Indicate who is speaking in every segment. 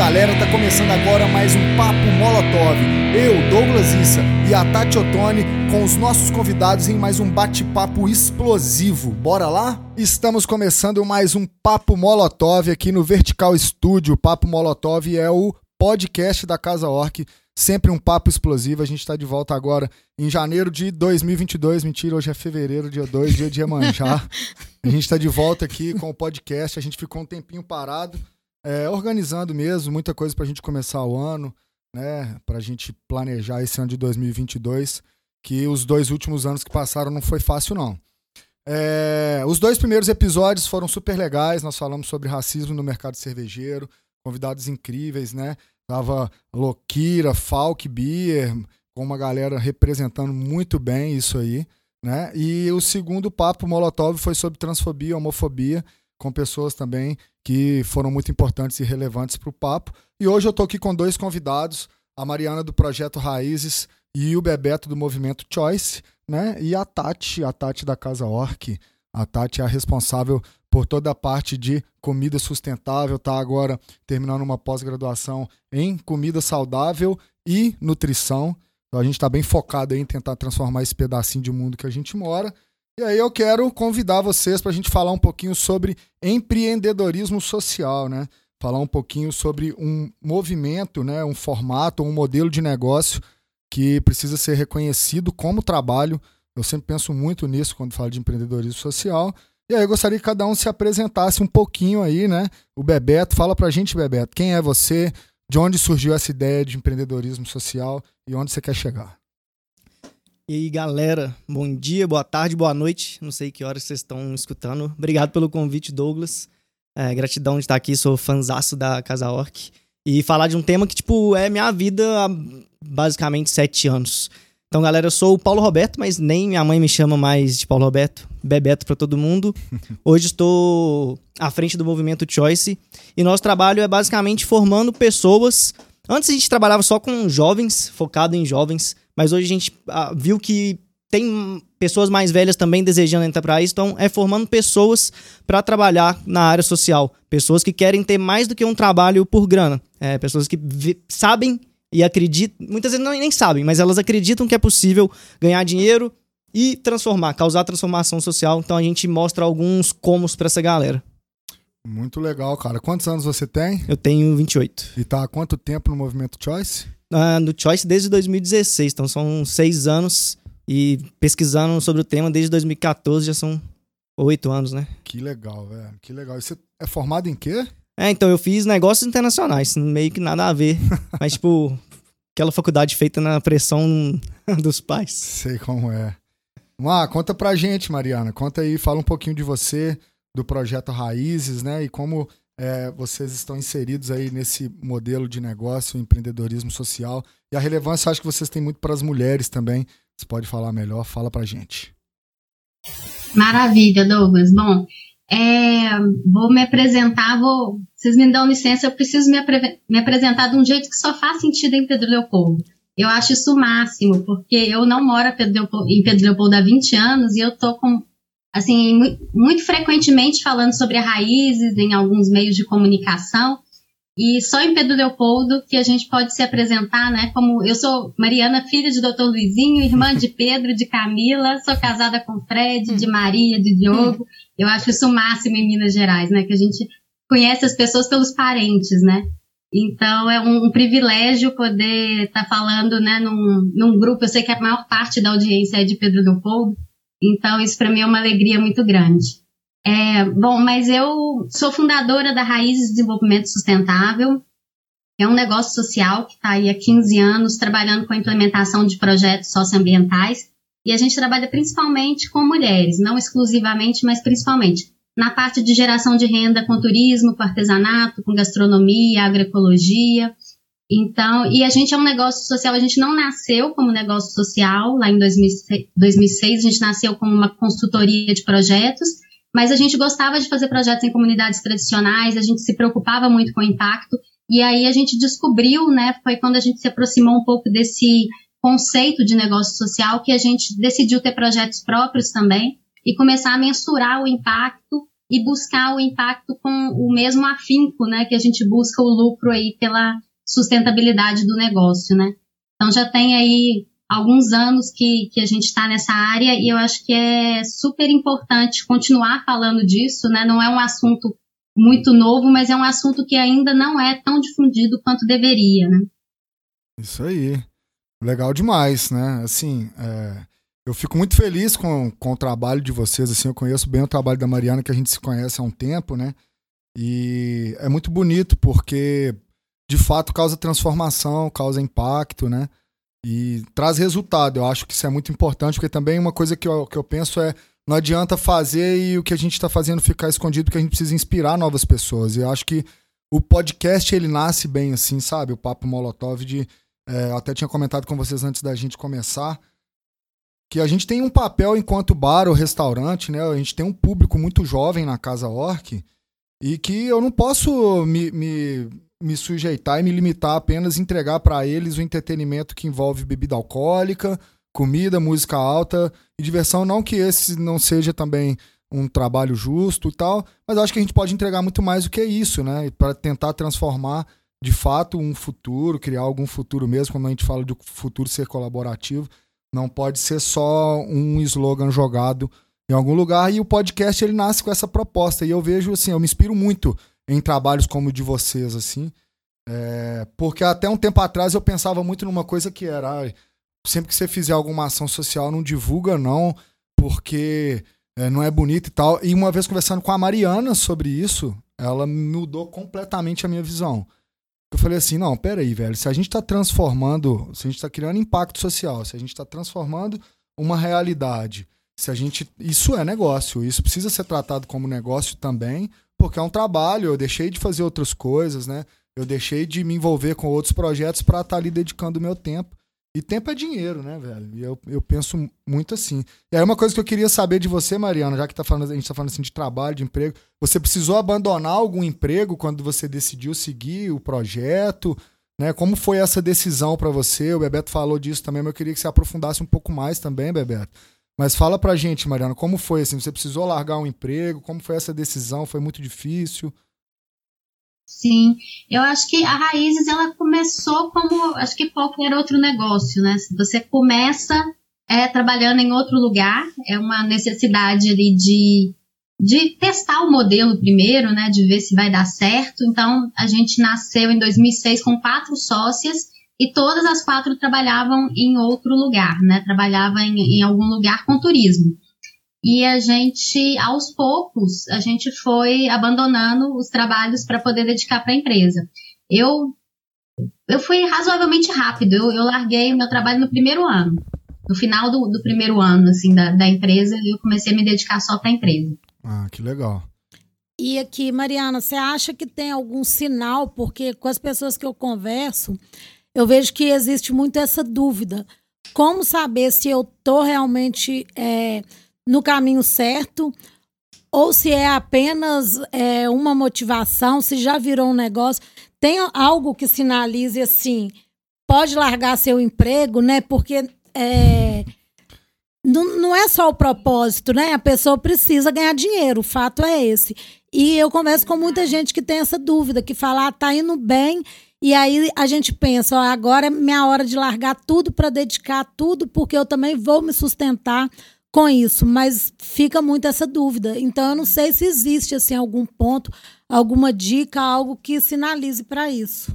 Speaker 1: galera, tá começando agora mais um Papo Molotov. Eu, Douglas Issa e a Tati Ottoni com os nossos convidados em mais um bate-papo explosivo. Bora lá? Estamos começando mais um Papo Molotov aqui no Vertical Studio. O Papo Molotov é o podcast da Casa Orc, sempre um papo explosivo. A gente está de volta agora em janeiro de 2022. Mentira, hoje é fevereiro, dia 2, dia de Iemanjá. A gente está de volta aqui com o podcast. A gente ficou um tempinho parado é, organizando mesmo, muita coisa para a gente começar o ano, né? Para a gente planejar esse ano de 2022, que os dois últimos anos que passaram não foi fácil, não. É, os dois primeiros episódios foram super legais. Nós falamos sobre racismo no mercado cervejeiro, convidados incríveis, né? Tava Lokira, Falk Beer, com uma galera representando muito bem isso aí, né? E o segundo papo Molotov foi sobre transfobia, homofobia, com pessoas também que foram muito importantes e relevantes para o papo. E hoje eu estou aqui com dois convidados, a Mariana do Projeto Raízes e o Bebeto do Movimento Choice, né? E a Tati, a Tati da Casa Orc. A Tati é a responsável por toda a parte de comida sustentável, tá agora terminando uma pós-graduação em comida saudável e nutrição. Então a gente está bem focado em tentar transformar esse pedacinho de mundo que a gente mora. E aí eu quero convidar vocês para a gente falar um pouquinho sobre empreendedorismo social, né? Falar um pouquinho sobre um movimento, né? um formato, um modelo de negócio que precisa ser reconhecido como trabalho. Eu sempre penso muito nisso quando falo de empreendedorismo social. E aí eu gostaria que cada um se apresentasse um pouquinho aí, né? O Bebeto, fala pra gente, Bebeto, quem é você? De onde surgiu essa ideia de empreendedorismo social e onde você quer chegar?
Speaker 2: E aí, galera, bom dia, boa tarde, boa noite. Não sei que horas vocês estão escutando. Obrigado pelo convite, Douglas. É, gratidão de estar aqui, sou fanzaço da Casa Orc. E falar de um tema que, tipo, é minha vida há basicamente sete anos. Então, galera, eu sou o Paulo Roberto, mas nem minha mãe me chama mais de Paulo Roberto. Bebeto para todo mundo. Hoje estou à frente do movimento Choice. E nosso trabalho é basicamente formando pessoas. Antes a gente trabalhava só com jovens, focado em jovens. Mas hoje a gente ah, viu que tem pessoas mais velhas também desejando entrar para isso, então é formando pessoas para trabalhar na área social, pessoas que querem ter mais do que um trabalho por grana, é, pessoas que sabem e acreditam, muitas vezes não, nem sabem, mas elas acreditam que é possível ganhar dinheiro e transformar, causar transformação social. Então a gente mostra alguns comos para essa galera.
Speaker 1: Muito legal, cara. Quantos anos você tem?
Speaker 2: Eu tenho 28.
Speaker 1: E tá há quanto tempo no movimento Choice?
Speaker 2: uh, no Choice desde 2016, então são seis anos e pesquisando sobre o tema desde 2014 já são oito anos, né?
Speaker 1: Que legal, velho. Que legal. E você é formado em quê?
Speaker 2: É, então eu fiz negócios internacionais, meio que nada a ver. mas, tipo, aquela faculdade feita na pressão dos pais.
Speaker 1: Sei como é. Ah, conta pra gente, Mariana. Conta aí, fala um pouquinho de você, do projeto Raízes, né? E como é, vocês estão inseridos aí nesse modelo de negócio, empreendedorismo social. E a relevância acho que vocês têm muito para as mulheres também. Você pode falar melhor, fala para gente.
Speaker 3: Maravilha, Douglas. Bom, é, vou me apresentar, vou, vocês me dão licença, eu preciso me, apre, me apresentar de um jeito que só faz sentido em Pedro Leopoldo. Eu acho isso o máximo, porque eu não moro em Pedro Leopoldo há 20 anos e eu tô com assim, muito, frequentemente falando sobre raízes em alguns meios de comunicação. E só em Pedro Leopoldo que a gente pode se apresentar, né? Como eu sou Mariana, filha de Dr. Luizinho, irmã de Pedro, de Camila, sou casada com Fred, de Maria, de Diogo. Eu acho isso o máximo em Minas Gerais, né? Que a gente conhece as pessoas pelos parentes, né? Então é um, um privilégio poder estar tá falando, né, num, num grupo. Eu sei que a maior parte da audiência é de Pedro Leopoldo, então, isso para mim é uma alegria muito grande. É, bom, mas eu sou fundadora da Raízes de Desenvolvimento Sustentável. É um negócio social que está aí há 15 anos trabalhando com a implementação de projetos socioambientais. E a gente trabalha principalmente com mulheres, não exclusivamente, mas principalmente na parte de geração de renda com turismo, com artesanato, com gastronomia, agroecologia, então, e a gente é um negócio social, a gente não nasceu como negócio social lá em 2006, 2006 a gente nasceu como uma consultoria de projetos, mas a gente gostava de fazer projetos em comunidades tradicionais, a gente se preocupava muito com o impacto, e aí a gente descobriu, né, foi quando a gente se aproximou um pouco desse conceito de negócio social que a gente decidiu ter projetos próprios também e começar a mensurar o impacto e buscar o impacto com o mesmo afinco, né, que a gente busca o lucro aí pela sustentabilidade do negócio, né. Então já tem aí alguns anos que, que a gente está nessa área e eu acho que é super importante continuar falando disso, né, não é um assunto muito novo, mas é um assunto que ainda não é tão difundido quanto deveria, né.
Speaker 1: Isso aí. Legal demais, né? Assim, é, eu fico muito feliz com, com o trabalho de vocês. Assim, eu conheço bem o trabalho da Mariana, que a gente se conhece há um tempo, né? E é muito bonito porque, de fato, causa transformação, causa impacto, né? E traz resultado. Eu acho que isso é muito importante, porque também uma coisa que eu, que eu penso é não adianta fazer e o que a gente está fazendo ficar escondido, porque a gente precisa inspirar novas pessoas. E eu acho que o podcast ele nasce bem assim, sabe? O Papo Molotov de é, eu até tinha comentado com vocês antes da gente começar que a gente tem um papel enquanto bar ou restaurante, né? A gente tem um público muito jovem na Casa Orc e que eu não posso me, me, me sujeitar e me limitar apenas a entregar para eles o entretenimento que envolve bebida alcoólica, comida, música alta e diversão. Não que esse não seja também um trabalho justo e tal, mas acho que a gente pode entregar muito mais do que isso, né? Para tentar transformar de fato um futuro, criar algum futuro mesmo, quando a gente fala de futuro ser colaborativo, não pode ser só um slogan jogado em algum lugar. E o podcast ele nasce com essa proposta. E eu vejo assim, eu me inspiro muito em trabalhos como o de vocês, assim. É, porque até um tempo atrás eu pensava muito numa coisa que era sempre que você fizer alguma ação social, não divulga, não, porque é, não é bonito e tal. E uma vez conversando com a Mariana sobre isso, ela mudou completamente a minha visão. Eu falei assim, não, peraí, velho, se a gente está transformando, se a gente está criando impacto social, se a gente está transformando uma realidade, se a gente. Isso é negócio, isso precisa ser tratado como negócio também, porque é um trabalho, eu deixei de fazer outras coisas, né? Eu deixei de me envolver com outros projetos para estar tá ali dedicando o meu tempo. E tempo é dinheiro, né, velho? E eu, eu penso muito assim. E aí uma coisa que eu queria saber de você, Mariana, já que tá falando, a gente tá falando assim de trabalho, de emprego, você precisou abandonar algum emprego quando você decidiu seguir o projeto? Né? Como foi essa decisão para você? O Bebeto falou disso também, mas eu queria que você aprofundasse um pouco mais também, Bebeto. Mas fala pra gente, Mariana, como foi assim? Você precisou largar um emprego? Como foi essa decisão? Foi muito difícil?
Speaker 3: Sim, eu acho que a Raízes ela começou como acho que qualquer outro negócio, né? Você começa é, trabalhando em outro lugar, é uma necessidade ali de, de testar o modelo primeiro, né? De ver se vai dar certo. Então a gente nasceu em 2006 com quatro sócias e todas as quatro trabalhavam em outro lugar, né? Trabalhavam em, em algum lugar com turismo. E a gente, aos poucos, a gente foi abandonando os trabalhos para poder dedicar para a empresa. Eu, eu fui razoavelmente rápido. Eu, eu larguei o meu trabalho no primeiro ano. No final do, do primeiro ano, assim, da, da empresa, eu comecei a me dedicar só para a empresa.
Speaker 1: Ah, que legal.
Speaker 4: E aqui, Mariana, você acha que tem algum sinal? Porque com as pessoas que eu converso, eu vejo que existe muito essa dúvida. Como saber se eu estou realmente é, no caminho certo ou se é apenas é, uma motivação, se já virou um negócio. Tem algo que sinalize assim, pode largar seu emprego, né? Porque é, não, não é só o propósito, né? A pessoa precisa ganhar dinheiro, o fato é esse. E eu converso com muita gente que tem essa dúvida, que fala, ah, tá indo bem, e aí a gente pensa, ó, agora é minha hora de largar tudo para dedicar tudo, porque eu também vou me sustentar com isso, mas fica muito essa dúvida. Então eu não sei se existe assim algum ponto, alguma dica, algo que sinalize para isso.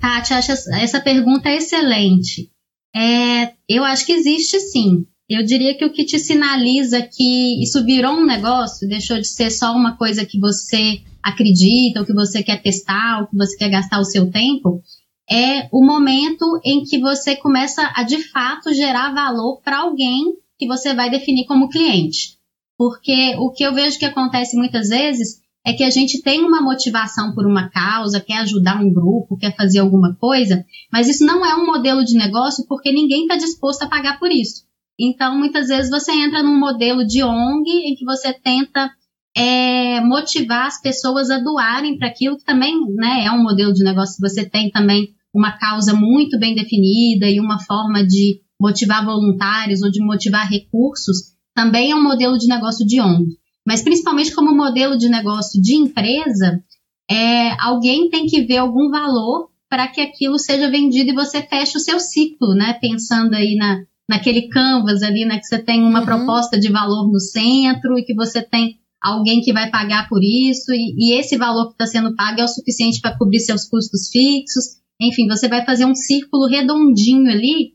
Speaker 3: Tati, acho essa pergunta é excelente. É, eu acho que existe sim. Eu diria que o que te sinaliza que isso virou um negócio, deixou de ser só uma coisa que você acredita, ou que você quer testar, ou que você quer gastar o seu tempo, é o momento em que você começa a de fato gerar valor para alguém que você vai definir como cliente. Porque o que eu vejo que acontece muitas vezes é que a gente tem uma motivação por uma causa, quer ajudar um grupo, quer fazer alguma coisa, mas isso não é um modelo de negócio porque ninguém está disposto a pagar por isso. Então, muitas vezes você entra num modelo de ONG em que você tenta é, motivar as pessoas a doarem para aquilo que também né, é um modelo de negócio. Você tem também uma causa muito bem definida e uma forma de motivar voluntários ou de motivar recursos, também é um modelo de negócio de ONG. mas principalmente como modelo de negócio de empresa, é, alguém tem que ver algum valor para que aquilo seja vendido e você feche o seu ciclo, né? Pensando aí na, naquele canvas ali, né? Que você tem uma uhum. proposta de valor no centro e que você tem alguém que vai pagar por isso e, e esse valor que está sendo pago é o suficiente para cobrir seus custos fixos. Enfim, você vai fazer um círculo redondinho ali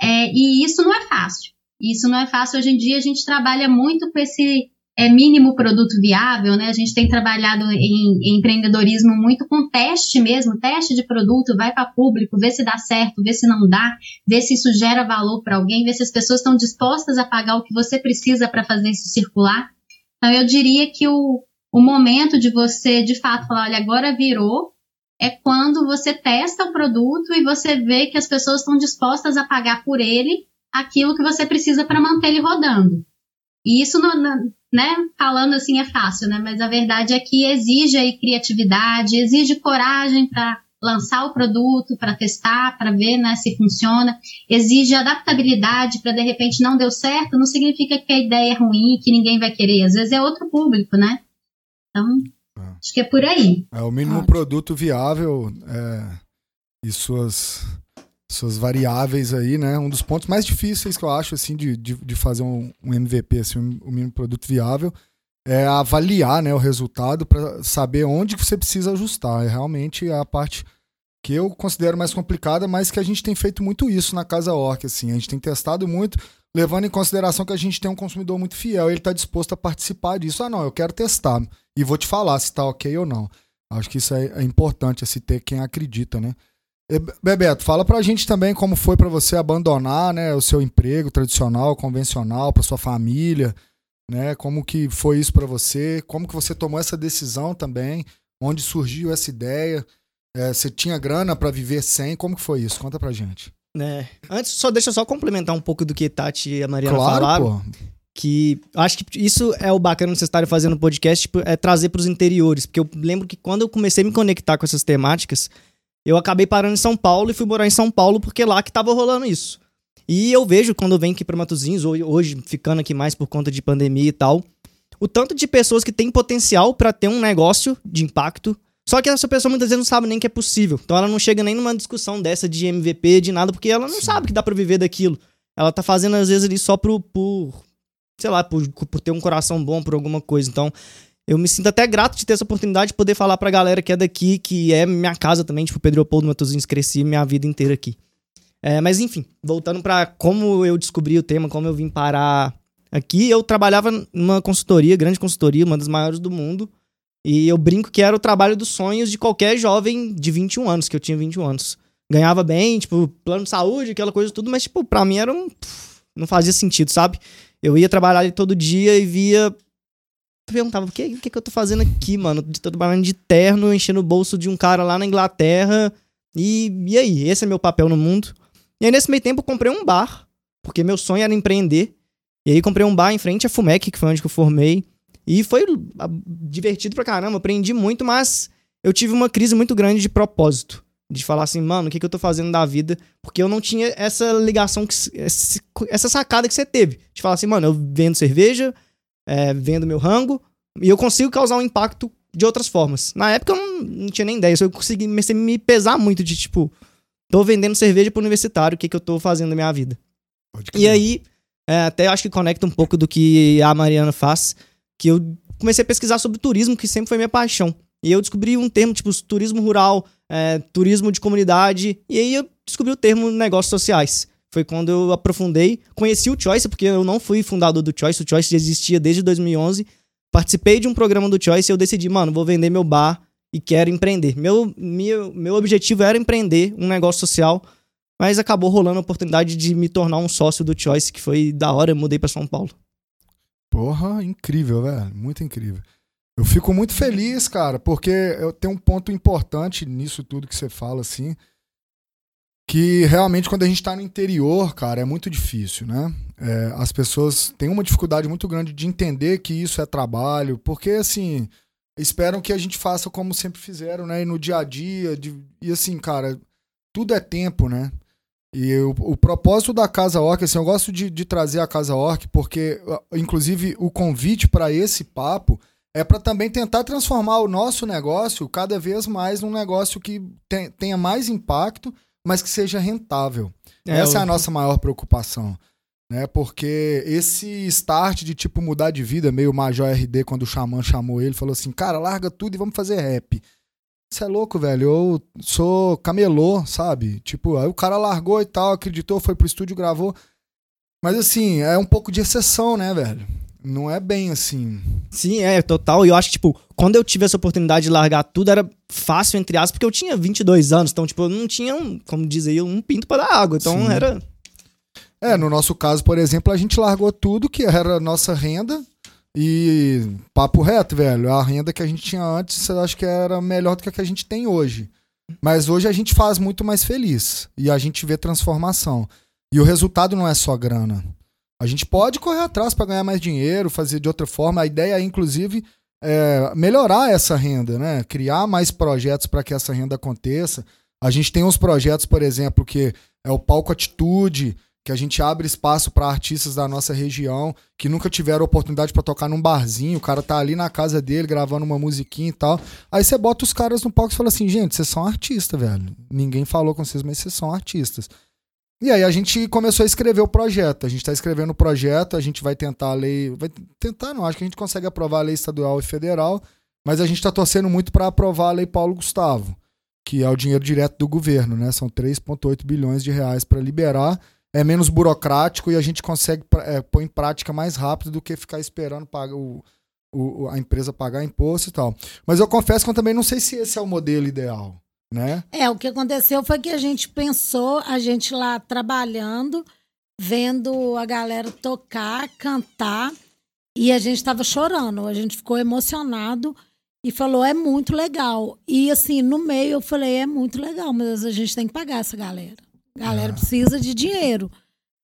Speaker 3: é, e isso não é fácil. Isso não é fácil. Hoje em dia a gente trabalha muito com esse é, mínimo produto viável, né? A gente tem trabalhado em, em, empreendedorismo muito com teste mesmo, teste de produto, vai para público, vê se dá certo, vê se não dá, vê se isso gera valor para alguém, vê se as pessoas estão dispostas a pagar o que você precisa para fazer isso circular. Então eu diria que o, o momento de você de fato falar, olha, agora virou, é quando você testa o produto e você vê que as pessoas estão dispostas a pagar por ele aquilo que você precisa para manter ele rodando. E isso, né, falando assim é fácil, né? Mas a verdade é que exige aí criatividade, exige coragem para lançar o produto, para testar, para ver né, se funciona. Exige adaptabilidade para de repente não deu certo, não significa que a ideia é ruim, que ninguém vai querer. Às vezes é outro público, né? Então, é. acho que é por aí.
Speaker 1: É o mínimo ah. produto viável é, e suas suas variáveis aí, né? Um dos pontos mais difíceis que eu acho, assim, de, de, de fazer um, um, MVP, assim, um, um mínimo produto viável, é avaliar, né, o resultado para saber onde você precisa ajustar. É realmente a parte que eu considero mais complicada, mas que a gente tem feito muito isso na Casa Orc, assim. A gente tem testado muito, levando em consideração que a gente tem um consumidor muito fiel, ele está disposto a participar disso. Ah, não, eu quero testar e vou te falar se está ok ou não. Acho que isso é, é importante, assim, ter quem acredita, né? Bebeto, fala pra gente também como foi para você abandonar, né, o seu emprego tradicional, convencional, para sua família, né? Como que foi isso para você? Como que você tomou essa decisão também? Onde surgiu essa ideia? É, você tinha grana para viver sem? Como que foi isso? Conta pra gente.
Speaker 2: É. Antes, só deixa eu só complementar um pouco do que Tati e a Mariana claro, falaram. Pô. Que acho que isso é o bacana de vocês estarem fazendo podcast, tipo, é trazer para os interiores. Porque eu lembro que quando eu comecei a me conectar com essas temáticas, eu acabei parando em São Paulo e fui morar em São Paulo porque lá que tava rolando isso. E eu vejo quando eu venho aqui pra Matozinhos, hoje ficando aqui mais por conta de pandemia e tal, o tanto de pessoas que têm potencial para ter um negócio de impacto, só que essa pessoa muitas vezes não sabe nem que é possível. Então ela não chega nem numa discussão dessa de MVP, de nada, porque ela não Sim. sabe que dá para viver daquilo. Ela tá fazendo às vezes ali só por, por sei lá, por, por ter um coração bom por alguma coisa. Então, eu me sinto até grato de ter essa oportunidade de poder falar pra galera que é daqui, que é minha casa também, tipo, Pedro Leopoldo Matosinhos, cresci minha vida inteira aqui. É, mas enfim, voltando para como eu descobri o tema, como eu vim parar aqui, eu trabalhava numa consultoria, grande consultoria, uma das maiores do mundo, e eu brinco que era o trabalho dos sonhos de qualquer jovem de 21 anos, que eu tinha 21 anos. Ganhava bem, tipo, plano de saúde, aquela coisa tudo, mas, tipo, pra mim era um. Não fazia sentido, sabe? Eu ia trabalhar ali todo dia e via perguntava, o que, o que, eu tô fazendo aqui, mano? Tô trabalhando de terno, enchendo o bolso de um cara lá na Inglaterra. E, e aí? Esse é meu papel no mundo. E aí, nesse meio tempo, eu comprei um bar, porque meu sonho era empreender. E aí, comprei um bar em frente à FUMEC, que foi onde eu formei. E foi divertido pra caramba, aprendi muito, mas eu tive uma crise muito grande de propósito. De falar assim, mano, o que, que eu tô fazendo da vida? Porque eu não tinha essa ligação, que, essa sacada que você teve. De falar assim, mano, eu vendo cerveja, é, vendo meu rango e eu consigo causar um impacto de outras formas. Na época eu não, não tinha nem ideia, eu consegui me pesar muito de tipo, tô vendendo cerveja pro universitário, o que, que eu tô fazendo na minha vida. E aí, é, até acho que conecta um pouco do que a Mariana faz, que eu comecei a pesquisar sobre turismo, que sempre foi minha paixão. E eu descobri um termo tipo turismo rural, é, turismo de comunidade, e aí eu descobri o termo negócios sociais foi quando eu aprofundei, conheci o Choice, porque eu não fui fundador do Choice, o Choice existia desde 2011. Participei de um programa do Choice e eu decidi, mano, vou vender meu bar e quero empreender. Meu, meu, meu objetivo era empreender um negócio social, mas acabou rolando a oportunidade de me tornar um sócio do Choice, que foi da hora, eu mudei para São Paulo.
Speaker 1: Porra, incrível, velho, muito incrível. Eu fico muito feliz, cara, porque eu tenho um ponto importante nisso tudo que você fala, assim que realmente quando a gente está no interior, cara, é muito difícil, né? É, as pessoas têm uma dificuldade muito grande de entender que isso é trabalho, porque assim esperam que a gente faça como sempre fizeram, né? E no dia a dia, de, e assim, cara, tudo é tempo, né? E o, o propósito da Casa Orc, assim, eu gosto de, de trazer a Casa Orc porque, inclusive, o convite para esse papo é para também tentar transformar o nosso negócio cada vez mais num negócio que tem, tenha mais impacto, mas que seja rentável. É, Essa eu... é a nossa maior preocupação. Né? Porque esse start de tipo mudar de vida, meio Major RD, quando o Xamã chamou ele, falou assim: cara, larga tudo e vamos fazer rap. Você é louco, velho. Eu sou camelô, sabe? Tipo, aí o cara largou e tal, acreditou, foi pro estúdio, gravou. Mas assim, é um pouco de exceção, né, velho? Não é bem assim.
Speaker 2: Sim, é, total. E eu acho que, tipo, quando eu tive essa oportunidade de largar tudo, era fácil, entre aspas, porque eu tinha 22 anos. Então, tipo, eu não tinha, um, como dizia, um pinto para dar água. Então, Sim. era...
Speaker 1: É, no nosso caso, por exemplo, a gente largou tudo que era nossa renda e papo reto, velho, a renda que a gente tinha antes, eu acho que era melhor do que a que a gente tem hoje. Mas hoje a gente faz muito mais feliz e a gente vê transformação. E o resultado não é só grana. A gente pode correr atrás para ganhar mais dinheiro, fazer de outra forma. A ideia é, inclusive, é melhorar essa renda, né? Criar mais projetos para que essa renda aconteça. A gente tem uns projetos, por exemplo, que é o Palco Atitude, que a gente abre espaço para artistas da nossa região que nunca tiveram oportunidade para tocar num barzinho, o cara tá ali na casa dele gravando uma musiquinha e tal. Aí você bota os caras no palco e fala assim: "Gente, vocês são artistas, velho. Ninguém falou com vocês, mas vocês são artistas". E aí a gente começou a escrever o projeto. A gente está escrevendo o projeto, a gente vai tentar a lei, vai tentar, não, acho que a gente consegue aprovar a lei estadual e federal, mas a gente está torcendo muito para aprovar a lei Paulo Gustavo, que é o dinheiro direto do governo, né? São 3.8 bilhões de reais para liberar é menos burocrático e a gente consegue é, pôr em prática mais rápido do que ficar esperando pagar o, o, a empresa pagar imposto e tal. Mas eu confesso que eu também não sei se esse é o modelo ideal, né?
Speaker 4: É, o que aconteceu foi que a gente pensou, a gente lá trabalhando, vendo a galera tocar, cantar, e a gente estava chorando, a gente ficou emocionado e falou: é muito legal. E assim, no meio eu falei: é muito legal, mas a gente tem que pagar essa galera. A galera é. precisa de dinheiro.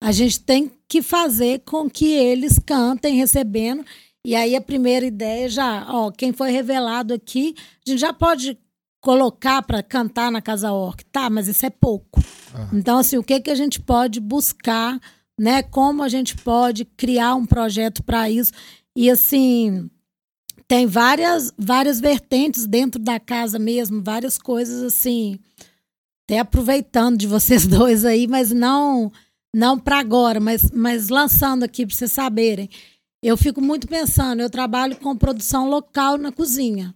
Speaker 4: A gente tem que fazer com que eles cantem recebendo. E aí a primeira ideia já, ó, quem foi revelado aqui, a gente já pode colocar para cantar na Casa Orc. Tá, mas isso é pouco. Ah. Então, assim, o que, que a gente pode buscar, né? Como a gente pode criar um projeto para isso. E assim, tem várias, várias vertentes dentro da casa mesmo, várias coisas assim até aproveitando de vocês dois aí, mas não não para agora, mas, mas lançando aqui para vocês saberem. Eu fico muito pensando, eu trabalho com produção local na cozinha,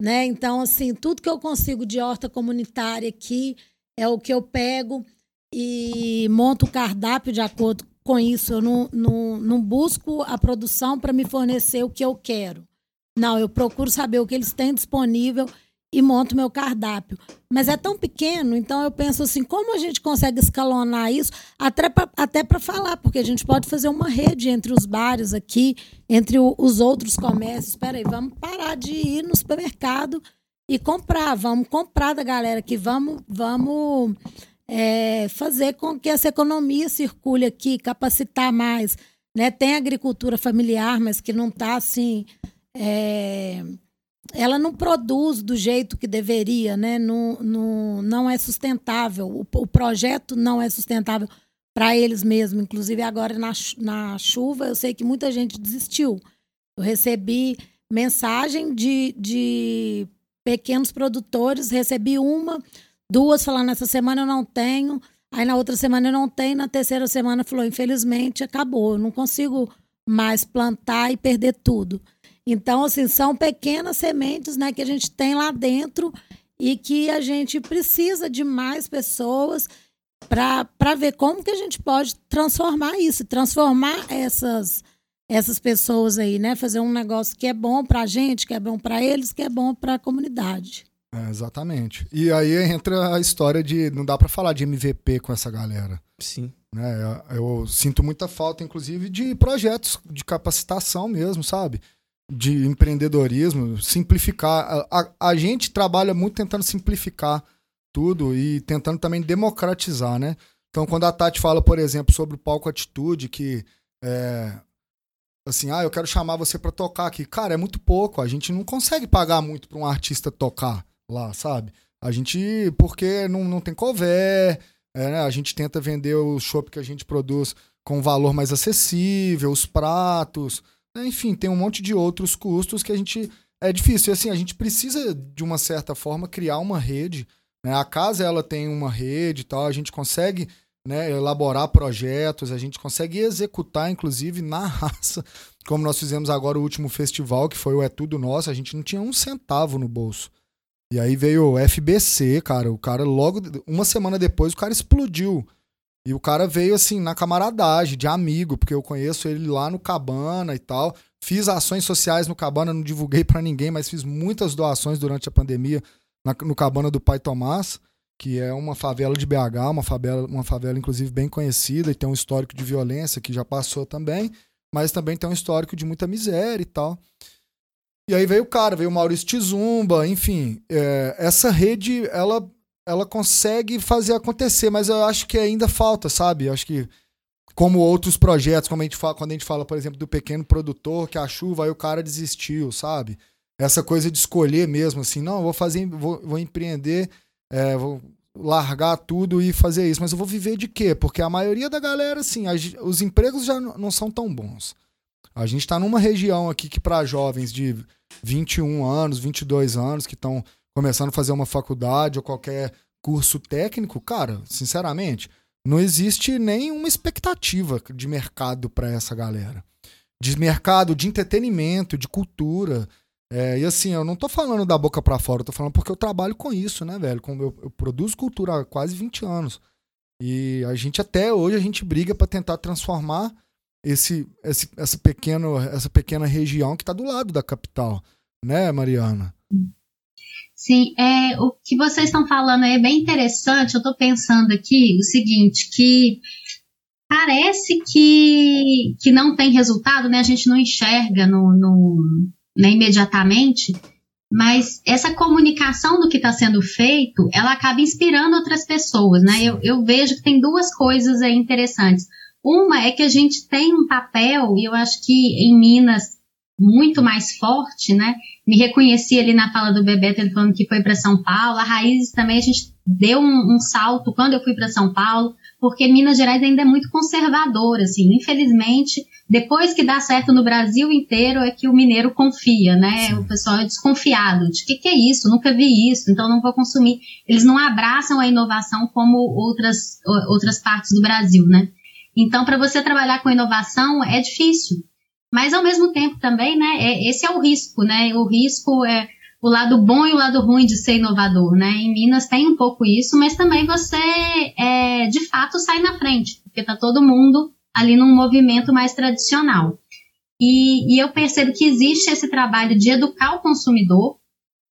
Speaker 4: né? Então, assim, tudo que eu consigo de horta comunitária aqui é o que eu pego e monto o cardápio de acordo com isso. Eu não, não, não busco a produção para me fornecer o que eu quero. Não, eu procuro saber o que eles têm disponível e monto meu cardápio. Mas é tão pequeno, então eu penso assim, como a gente consegue escalonar isso até para falar, porque a gente pode fazer uma rede entre os bares aqui, entre o, os outros comércios. Espera aí, vamos parar de ir no supermercado e comprar, vamos comprar da galera aqui, vamos, vamos é, fazer com que essa economia circule aqui, capacitar mais. Né? Tem agricultura familiar, mas que não está assim... É, ela não produz do jeito que deveria, né? não, não, não é sustentável. O, o projeto não é sustentável para eles mesmos. Inclusive, agora na, na chuva, eu sei que muita gente desistiu. Eu recebi mensagem de, de pequenos produtores, recebi uma, duas falando, essa semana eu não tenho, aí na outra semana eu não tenho, na terceira semana falou, infelizmente acabou, eu não consigo mais plantar e perder tudo. Então, assim, são pequenas sementes né, que a gente tem lá dentro e que a gente precisa de mais pessoas para ver como que a gente pode transformar isso, transformar essas essas pessoas aí, né? Fazer um negócio que é bom para a gente, que é bom para eles, que é bom para a comunidade.
Speaker 1: É, exatamente. E aí entra a história de não dá para falar de MVP com essa galera.
Speaker 2: Sim.
Speaker 1: Né? Eu, eu sinto muita falta, inclusive, de projetos de capacitação mesmo, sabe? De empreendedorismo, simplificar. A, a, a, gente trabalha muito tentando simplificar tudo e tentando também democratizar, né? Então, quando a Tati fala, por exemplo, sobre o palco Atitude, que é, assim, ah, eu quero chamar você para tocar aqui. Cara, é muito pouco. A gente não consegue pagar muito para um artista tocar lá, sabe? A gente, porque não, não tem cover, É, né? A gente tenta vender o chopp que a gente produz com valor mais acessível, os pratos? Enfim, tem um monte de outros custos que a gente é difícil. E assim, a gente precisa de uma certa forma criar uma rede. Né? A casa ela tem uma rede e tal, a gente consegue né, elaborar projetos, a gente consegue executar, inclusive, na raça, como nós fizemos agora o último festival, que foi o É Tudo Nosso, a gente não tinha um centavo no bolso. E aí veio o FBC, cara, o cara logo, uma semana depois, o cara explodiu. E o cara veio assim, na camaradagem, de amigo, porque eu conheço ele lá no Cabana e tal. Fiz ações sociais no Cabana, não divulguei para ninguém, mas fiz muitas doações durante a pandemia na, no Cabana do Pai Tomás que é uma favela de BH, uma favela, uma favela inclusive bem conhecida e tem um histórico de violência que já passou também, mas também tem um histórico de muita miséria e tal. E aí veio o cara, veio o Maurício Tizumba, enfim, é, essa rede ela ela consegue fazer acontecer, mas eu acho que ainda falta, sabe? Eu acho que como outros projetos, como a gente fala, quando a gente fala, por exemplo, do pequeno produtor, que a chuva, aí o cara desistiu, sabe? Essa coisa de escolher mesmo, assim, não, vou fazer, vou, vou empreender é, vou largar tudo e fazer isso. Mas eu vou viver de quê? Porque a maioria da galera, assim, os empregos já não são tão bons. A gente está numa região aqui que para jovens de 21 anos, 22 anos, que estão começando a fazer uma faculdade ou qualquer curso técnico, cara, sinceramente, não existe nenhuma expectativa de mercado para essa galera. De mercado, de entretenimento, de cultura. É, e assim, eu não tô falando da boca para fora, eu tô falando porque eu trabalho com isso, né, velho? Como eu, eu produzo cultura há quase 20 anos. E a gente até hoje a gente briga para tentar transformar esse, esse, essa, pequeno, essa pequena região que está do lado da capital, né, Mariana?
Speaker 3: Sim, é, o que vocês estão falando é bem interessante. Eu estou pensando aqui o seguinte, que parece que, que não tem resultado, né? A gente não enxerga no, no né, imediatamente, mas essa comunicação do que está sendo feito, ela acaba inspirando outras pessoas, né? Eu, eu vejo que tem duas coisas aí interessantes. Uma é que a gente tem um papel, e eu acho que em Minas muito mais forte, né? Me reconheci ali na fala do Bebeto, ele falando que foi para São Paulo. A Raízes também a gente deu um, um salto quando eu fui para São Paulo, porque Minas Gerais ainda é muito conservadora, assim. Infelizmente, depois que dá certo no Brasil inteiro é que o mineiro confia, né? Sim. O pessoal é desconfiado de que que é isso, nunca vi isso, então não vou consumir. Eles não abraçam a inovação como outras, outras partes do Brasil, né? Então, para você trabalhar com inovação é difícil. Mas ao mesmo tempo também, né? É, esse é o risco, né? O risco é o lado bom e o lado ruim de ser inovador, né? Em Minas tem um pouco isso, mas também você é, de fato sai na frente, porque tá todo mundo ali num movimento mais tradicional. E, e eu percebo que existe esse trabalho de educar o consumidor,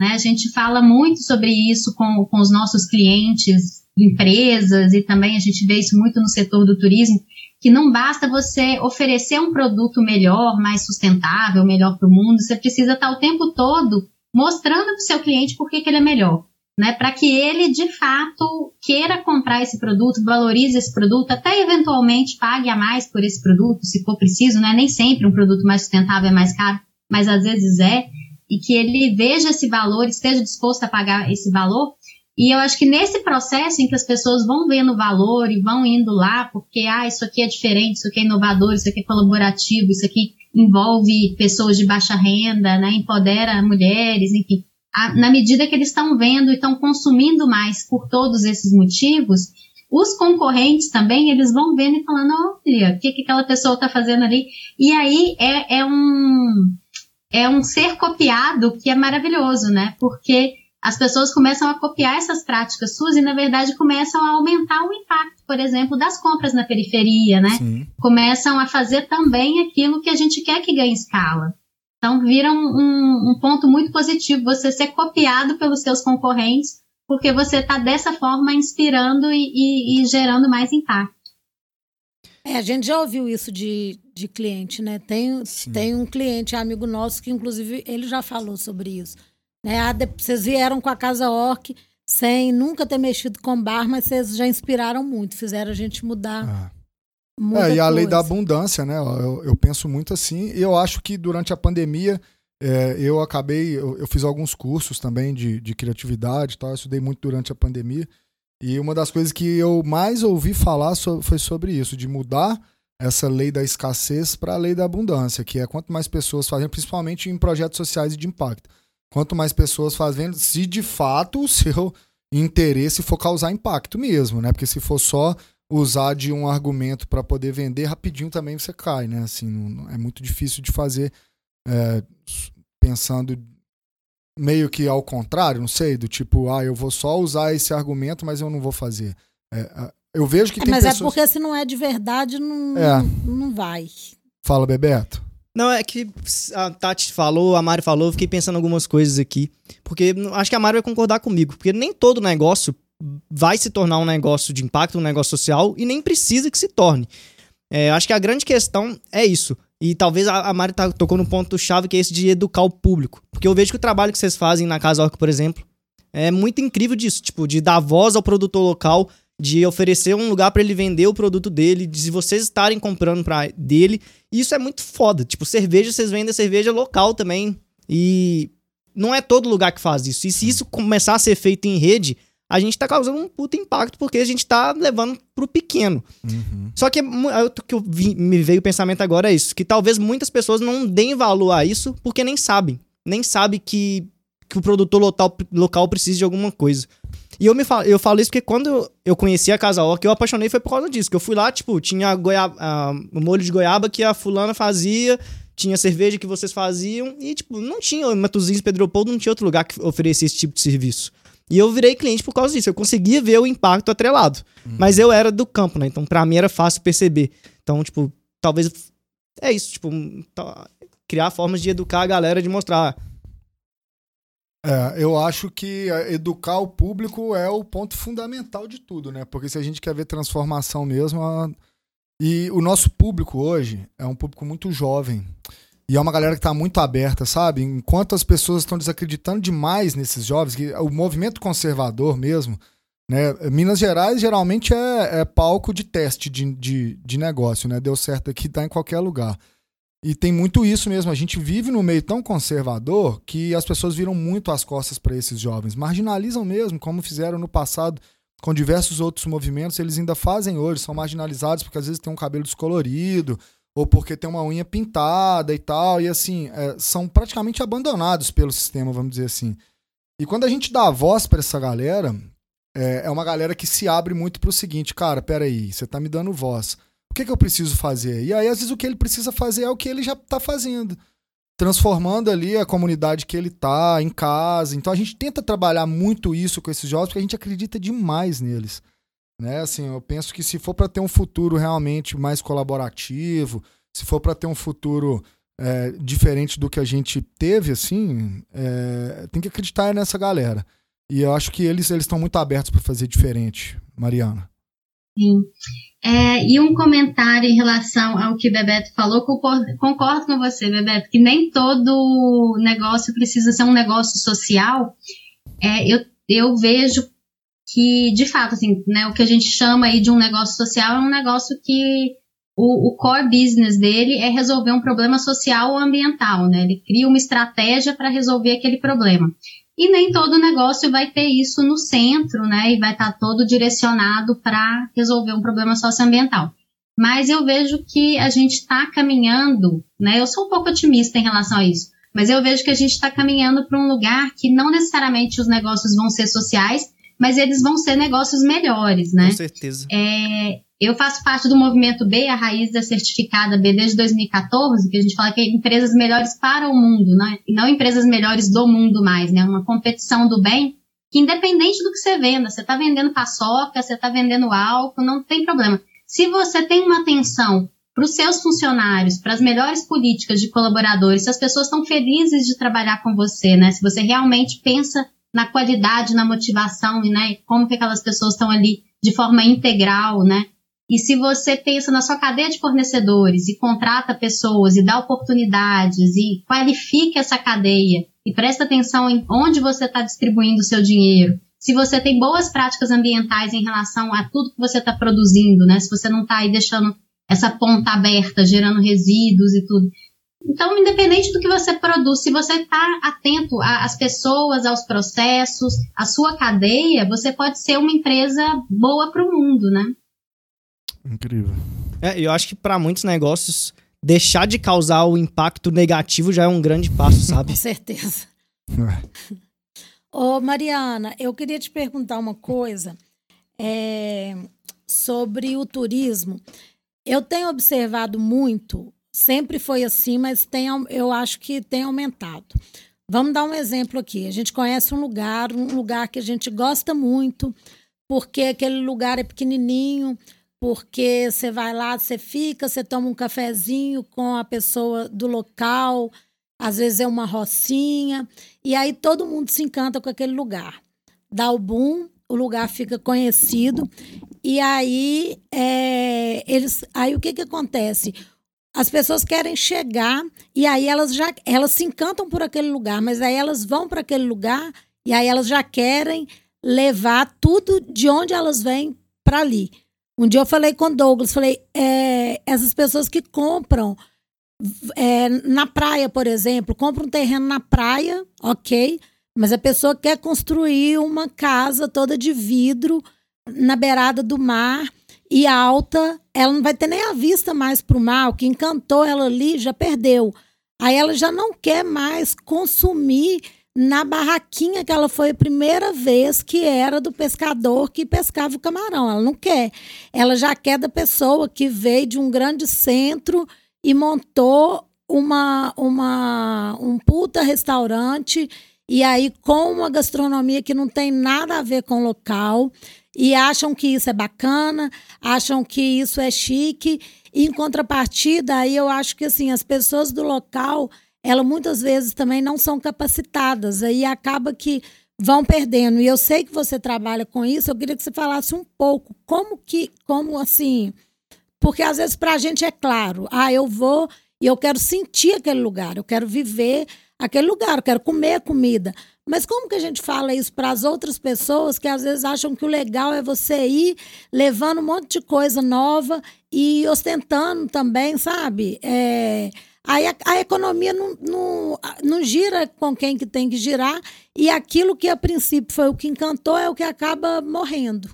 Speaker 3: né? A gente fala muito sobre isso com, com os nossos clientes, empresas, e também a gente vê isso muito no setor do turismo, que não basta você oferecer um produto melhor, mais sustentável, melhor para o mundo, você precisa estar o tempo todo mostrando para o seu cliente por que, que ele é melhor né, para que ele de fato queira comprar esse produto, valorize esse produto, até eventualmente pague a mais por esse produto, se for preciso, né? Nem sempre um produto mais sustentável é mais caro, mas às vezes é, e que ele veja esse valor, esteja disposto a pagar esse valor. E eu acho que nesse processo em que as pessoas vão vendo valor e vão indo lá, porque ah, isso aqui é diferente, isso aqui é inovador, isso aqui é colaborativo, isso aqui envolve pessoas de baixa renda, né, empodera mulheres, enfim a, na medida que eles estão vendo e estão consumindo mais por todos esses motivos, os concorrentes também, eles vão vendo e falando, olha, o que, que aquela pessoa está fazendo ali? E aí é, é, um, é um ser copiado que é maravilhoso, né? Porque as pessoas começam a copiar essas práticas suas e, na verdade, começam a aumentar o impacto, por exemplo, das compras na periferia, né? Sim. Começam a fazer também aquilo que a gente quer que ganhe escala. Então, vira um, um, um ponto muito positivo você ser copiado pelos seus concorrentes, porque você está dessa forma inspirando e, e, e, gerando mais impacto.
Speaker 4: É, a gente já ouviu isso de, de cliente, né? Tem, tem um cliente, amigo nosso, que inclusive ele já falou sobre isso. Né? Ah, vocês vieram com a Casa Orc sem nunca ter mexido com bar, mas vocês já inspiraram muito, fizeram a gente mudar ah.
Speaker 1: Muita é, e a lei da abundância, né? Eu, eu, penso muito assim. E eu acho que durante a pandemia é, eu acabei. Eu, eu, fiz alguns cursos também de, de criatividade e tal. Eu estudei muito durante a pandemia. E uma das coisas que eu mais ouvi falar so, foi sobre isso, de mudar essa lei da escassez para a lei da abundância, que é quanto mais pessoas fazendo, principalmente em projetos sociais e de impacto. Quanto mais pessoas fazendo, se de fato o seu interesse for causar impacto mesmo, né? Porque se for só usar de um argumento para poder vender, rapidinho também você cai, né? Assim, não, é muito difícil de fazer é, pensando meio que ao contrário, não sei, do tipo, ah, eu vou só usar esse argumento, mas eu não vou fazer. É, eu vejo que
Speaker 4: é,
Speaker 1: tem
Speaker 4: mas é
Speaker 1: pessoas...
Speaker 4: é porque se não é de verdade, não,
Speaker 1: é.
Speaker 4: não vai.
Speaker 1: Fala, Bebeto.
Speaker 2: Não, é que a Tati falou, a Mari falou, fiquei pensando algumas coisas aqui. Porque acho que a Mari vai concordar comigo. Porque nem todo negócio vai se tornar um negócio de impacto, um negócio social, e nem precisa que se torne. É, acho que a grande questão é isso. E talvez a, Mari tá, tocou no ponto chave que é esse de educar o público. Porque eu vejo que o trabalho que vocês fazem na Casa Orca, por exemplo, é muito incrível disso. Tipo, de dar voz ao produtor local, de oferecer um lugar para ele vender o produto dele, de vocês estarem comprando pra, dele. Isso é muito foda. Tipo, cerveja, vocês vendem cerveja local também. E não é todo lugar que faz isso. E se isso começar a ser feito em rede, a gente tá causando um puto impacto porque a gente tá levando pro pequeno. Uhum. Só que o que eu vi, me veio o pensamento agora é isso, que talvez muitas pessoas não deem valor a isso porque nem sabem. Nem sabe que, que o produtor local, local precisa de alguma coisa. E eu, me falo, eu falo isso porque quando eu conheci a Casa Orca, eu apaixonei foi por causa disso. Que eu fui lá, tipo, tinha goiaba, uh, molho de goiaba que a fulana fazia, tinha cerveja que vocês faziam, e, tipo, não tinha, Matozinhos, Pedro Leopoldo, não tinha outro lugar que oferecia esse tipo de serviço. E eu virei cliente por causa disso. Eu conseguia ver o impacto atrelado. Uhum. Mas eu era do campo, né? Então, pra mim era fácil perceber. Então, tipo, talvez. É isso, tipo, criar formas de educar a galera, de mostrar.
Speaker 1: É, eu acho que é, educar o público é o ponto fundamental de tudo, né? Porque se a gente quer ver transformação mesmo. A... E o nosso público hoje é um público muito jovem. E é uma galera que está muito aberta, sabe? Enquanto as pessoas estão desacreditando demais nesses jovens, que o movimento conservador mesmo, né? Minas Gerais geralmente é, é palco de teste de, de, de, negócio, né? Deu certo aqui, tá em qualquer lugar. E tem muito isso mesmo. A gente vive num meio tão conservador que as pessoas viram muito as costas para esses jovens. Marginalizam mesmo, como fizeram no passado com diversos outros movimentos. Eles ainda fazem hoje, são marginalizados porque às vezes tem um cabelo descolorido ou porque tem uma unha pintada e tal, e assim, é, são praticamente abandonados pelo sistema, vamos dizer assim. E quando a gente dá a voz para essa galera, é, é, uma galera que se abre muito para o seguinte, cara, peraí, você tá me dando voz. Que, que eu preciso fazer? E aí, às vezes, o que ele precisa fazer é o que ele já tá fazendo. Transformando ali a comunidade que ele tá, em casa. Então a gente tenta trabalhar muito isso com esses jovens, porque a gente acredita demais neles. Né? Assim, eu penso que se for para ter um futuro realmente mais colaborativo, se for para ter um futuro é, diferente do que a gente teve, assim, é, tem que acreditar nessa galera. E eu acho que eles eles estão muito abertos para fazer diferente, Mariana.
Speaker 3: Sim. É, e um comentário em relação ao que Bebeto falou, concordo, concordo com você, Bebeto, que nem todo negócio precisa ser um negócio social. É, eu, eu vejo que, de fato, assim, né, o que a gente chama aí de um negócio social é um negócio que o, o core business dele é resolver um problema social ou ambiental, né? Ele cria uma estratégia para resolver aquele problema. E nem todo negócio vai ter isso no centro, né? E vai estar tá todo direcionado para resolver um problema socioambiental. Mas eu vejo que a gente está caminhando, né? Eu sou um pouco otimista em relação a isso, mas eu vejo que a gente está caminhando para um lugar que não necessariamente os negócios vão ser sociais, mas eles vão ser negócios melhores, né?
Speaker 2: Com certeza.
Speaker 3: É, eu faço parte do movimento B, a raiz da certificada B desde 2014, que a gente fala que é empresas melhores para o mundo, né? E não empresas melhores do mundo mais, né? Uma competição do bem que independente do que você venda, você está vendendo paçoca, você está vendendo álcool, não tem problema. Se você tem uma atenção para os seus funcionários, para as melhores políticas de colaboradores, se as pessoas estão felizes de trabalhar com você, né? Se você realmente pensa na qualidade, na motivação, né? Como que aquelas pessoas estão ali de forma integral, né? E se você pensa na sua cadeia de fornecedores e contrata pessoas e dá oportunidades e qualifica essa cadeia e presta atenção em onde você está distribuindo o seu dinheiro, se você tem boas práticas ambientais em relação a tudo que você está produzindo, né? Se você não está aí deixando essa ponta aberta, gerando resíduos e tudo. Então, independente do que você produz, se você está atento às pessoas, aos processos, à sua cadeia, você pode ser uma empresa boa para o mundo, né?
Speaker 1: Incrível.
Speaker 2: É, eu acho que para muitos negócios, deixar de causar o impacto negativo já é um grande passo, sabe?
Speaker 4: Com certeza. É. Ô, Mariana, eu queria te perguntar uma coisa é, sobre o turismo. Eu tenho observado muito sempre foi assim, mas tem, eu acho que tem aumentado. Vamos dar um exemplo aqui. A gente conhece um lugar, um lugar que a gente gosta muito, porque aquele lugar é pequenininho, porque você vai lá, você fica, você toma um cafezinho com a pessoa do local, às vezes é uma rocinha, e aí todo mundo se encanta com aquele lugar. Dá o boom, o lugar fica conhecido, e aí é, eles, aí o que que acontece? as pessoas querem chegar e aí elas já elas se encantam por aquele lugar, mas aí elas vão para aquele lugar e aí elas já querem levar tudo de onde elas vêm para ali. Um dia eu falei com Douglas, falei, é, essas pessoas que compram é, na praia, por exemplo, compram um terreno na praia, ok, mas a pessoa quer construir uma casa toda de vidro na beirada do mar e alta, ela não vai ter nem a vista mais para o mar. O que encantou ela ali já perdeu. Aí ela já não quer mais consumir na barraquinha que ela foi a primeira vez que era do pescador que pescava o camarão. Ela não quer. Ela já quer da pessoa que veio de um grande centro e montou uma, uma um puta restaurante e aí com uma gastronomia que não tem nada a ver com o local e acham que isso é bacana, acham que isso é chique. E, em contrapartida, aí eu acho que assim, as pessoas do local, elas muitas vezes também não são capacitadas, aí acaba que vão perdendo. E eu sei que você trabalha com isso, eu queria que você falasse um pouco como que, como assim, porque às vezes para a gente é claro, ah, eu vou e eu quero sentir aquele lugar, eu quero viver aquele lugar, eu quero comer a comida. Mas como que a gente fala isso para as outras pessoas que às vezes acham que o legal é você ir levando um monte de coisa nova e ostentando também, sabe? É, aí a, a, economia não, não, não gira com quem que tem que girar e aquilo que a princípio foi o que encantou é o que acaba morrendo.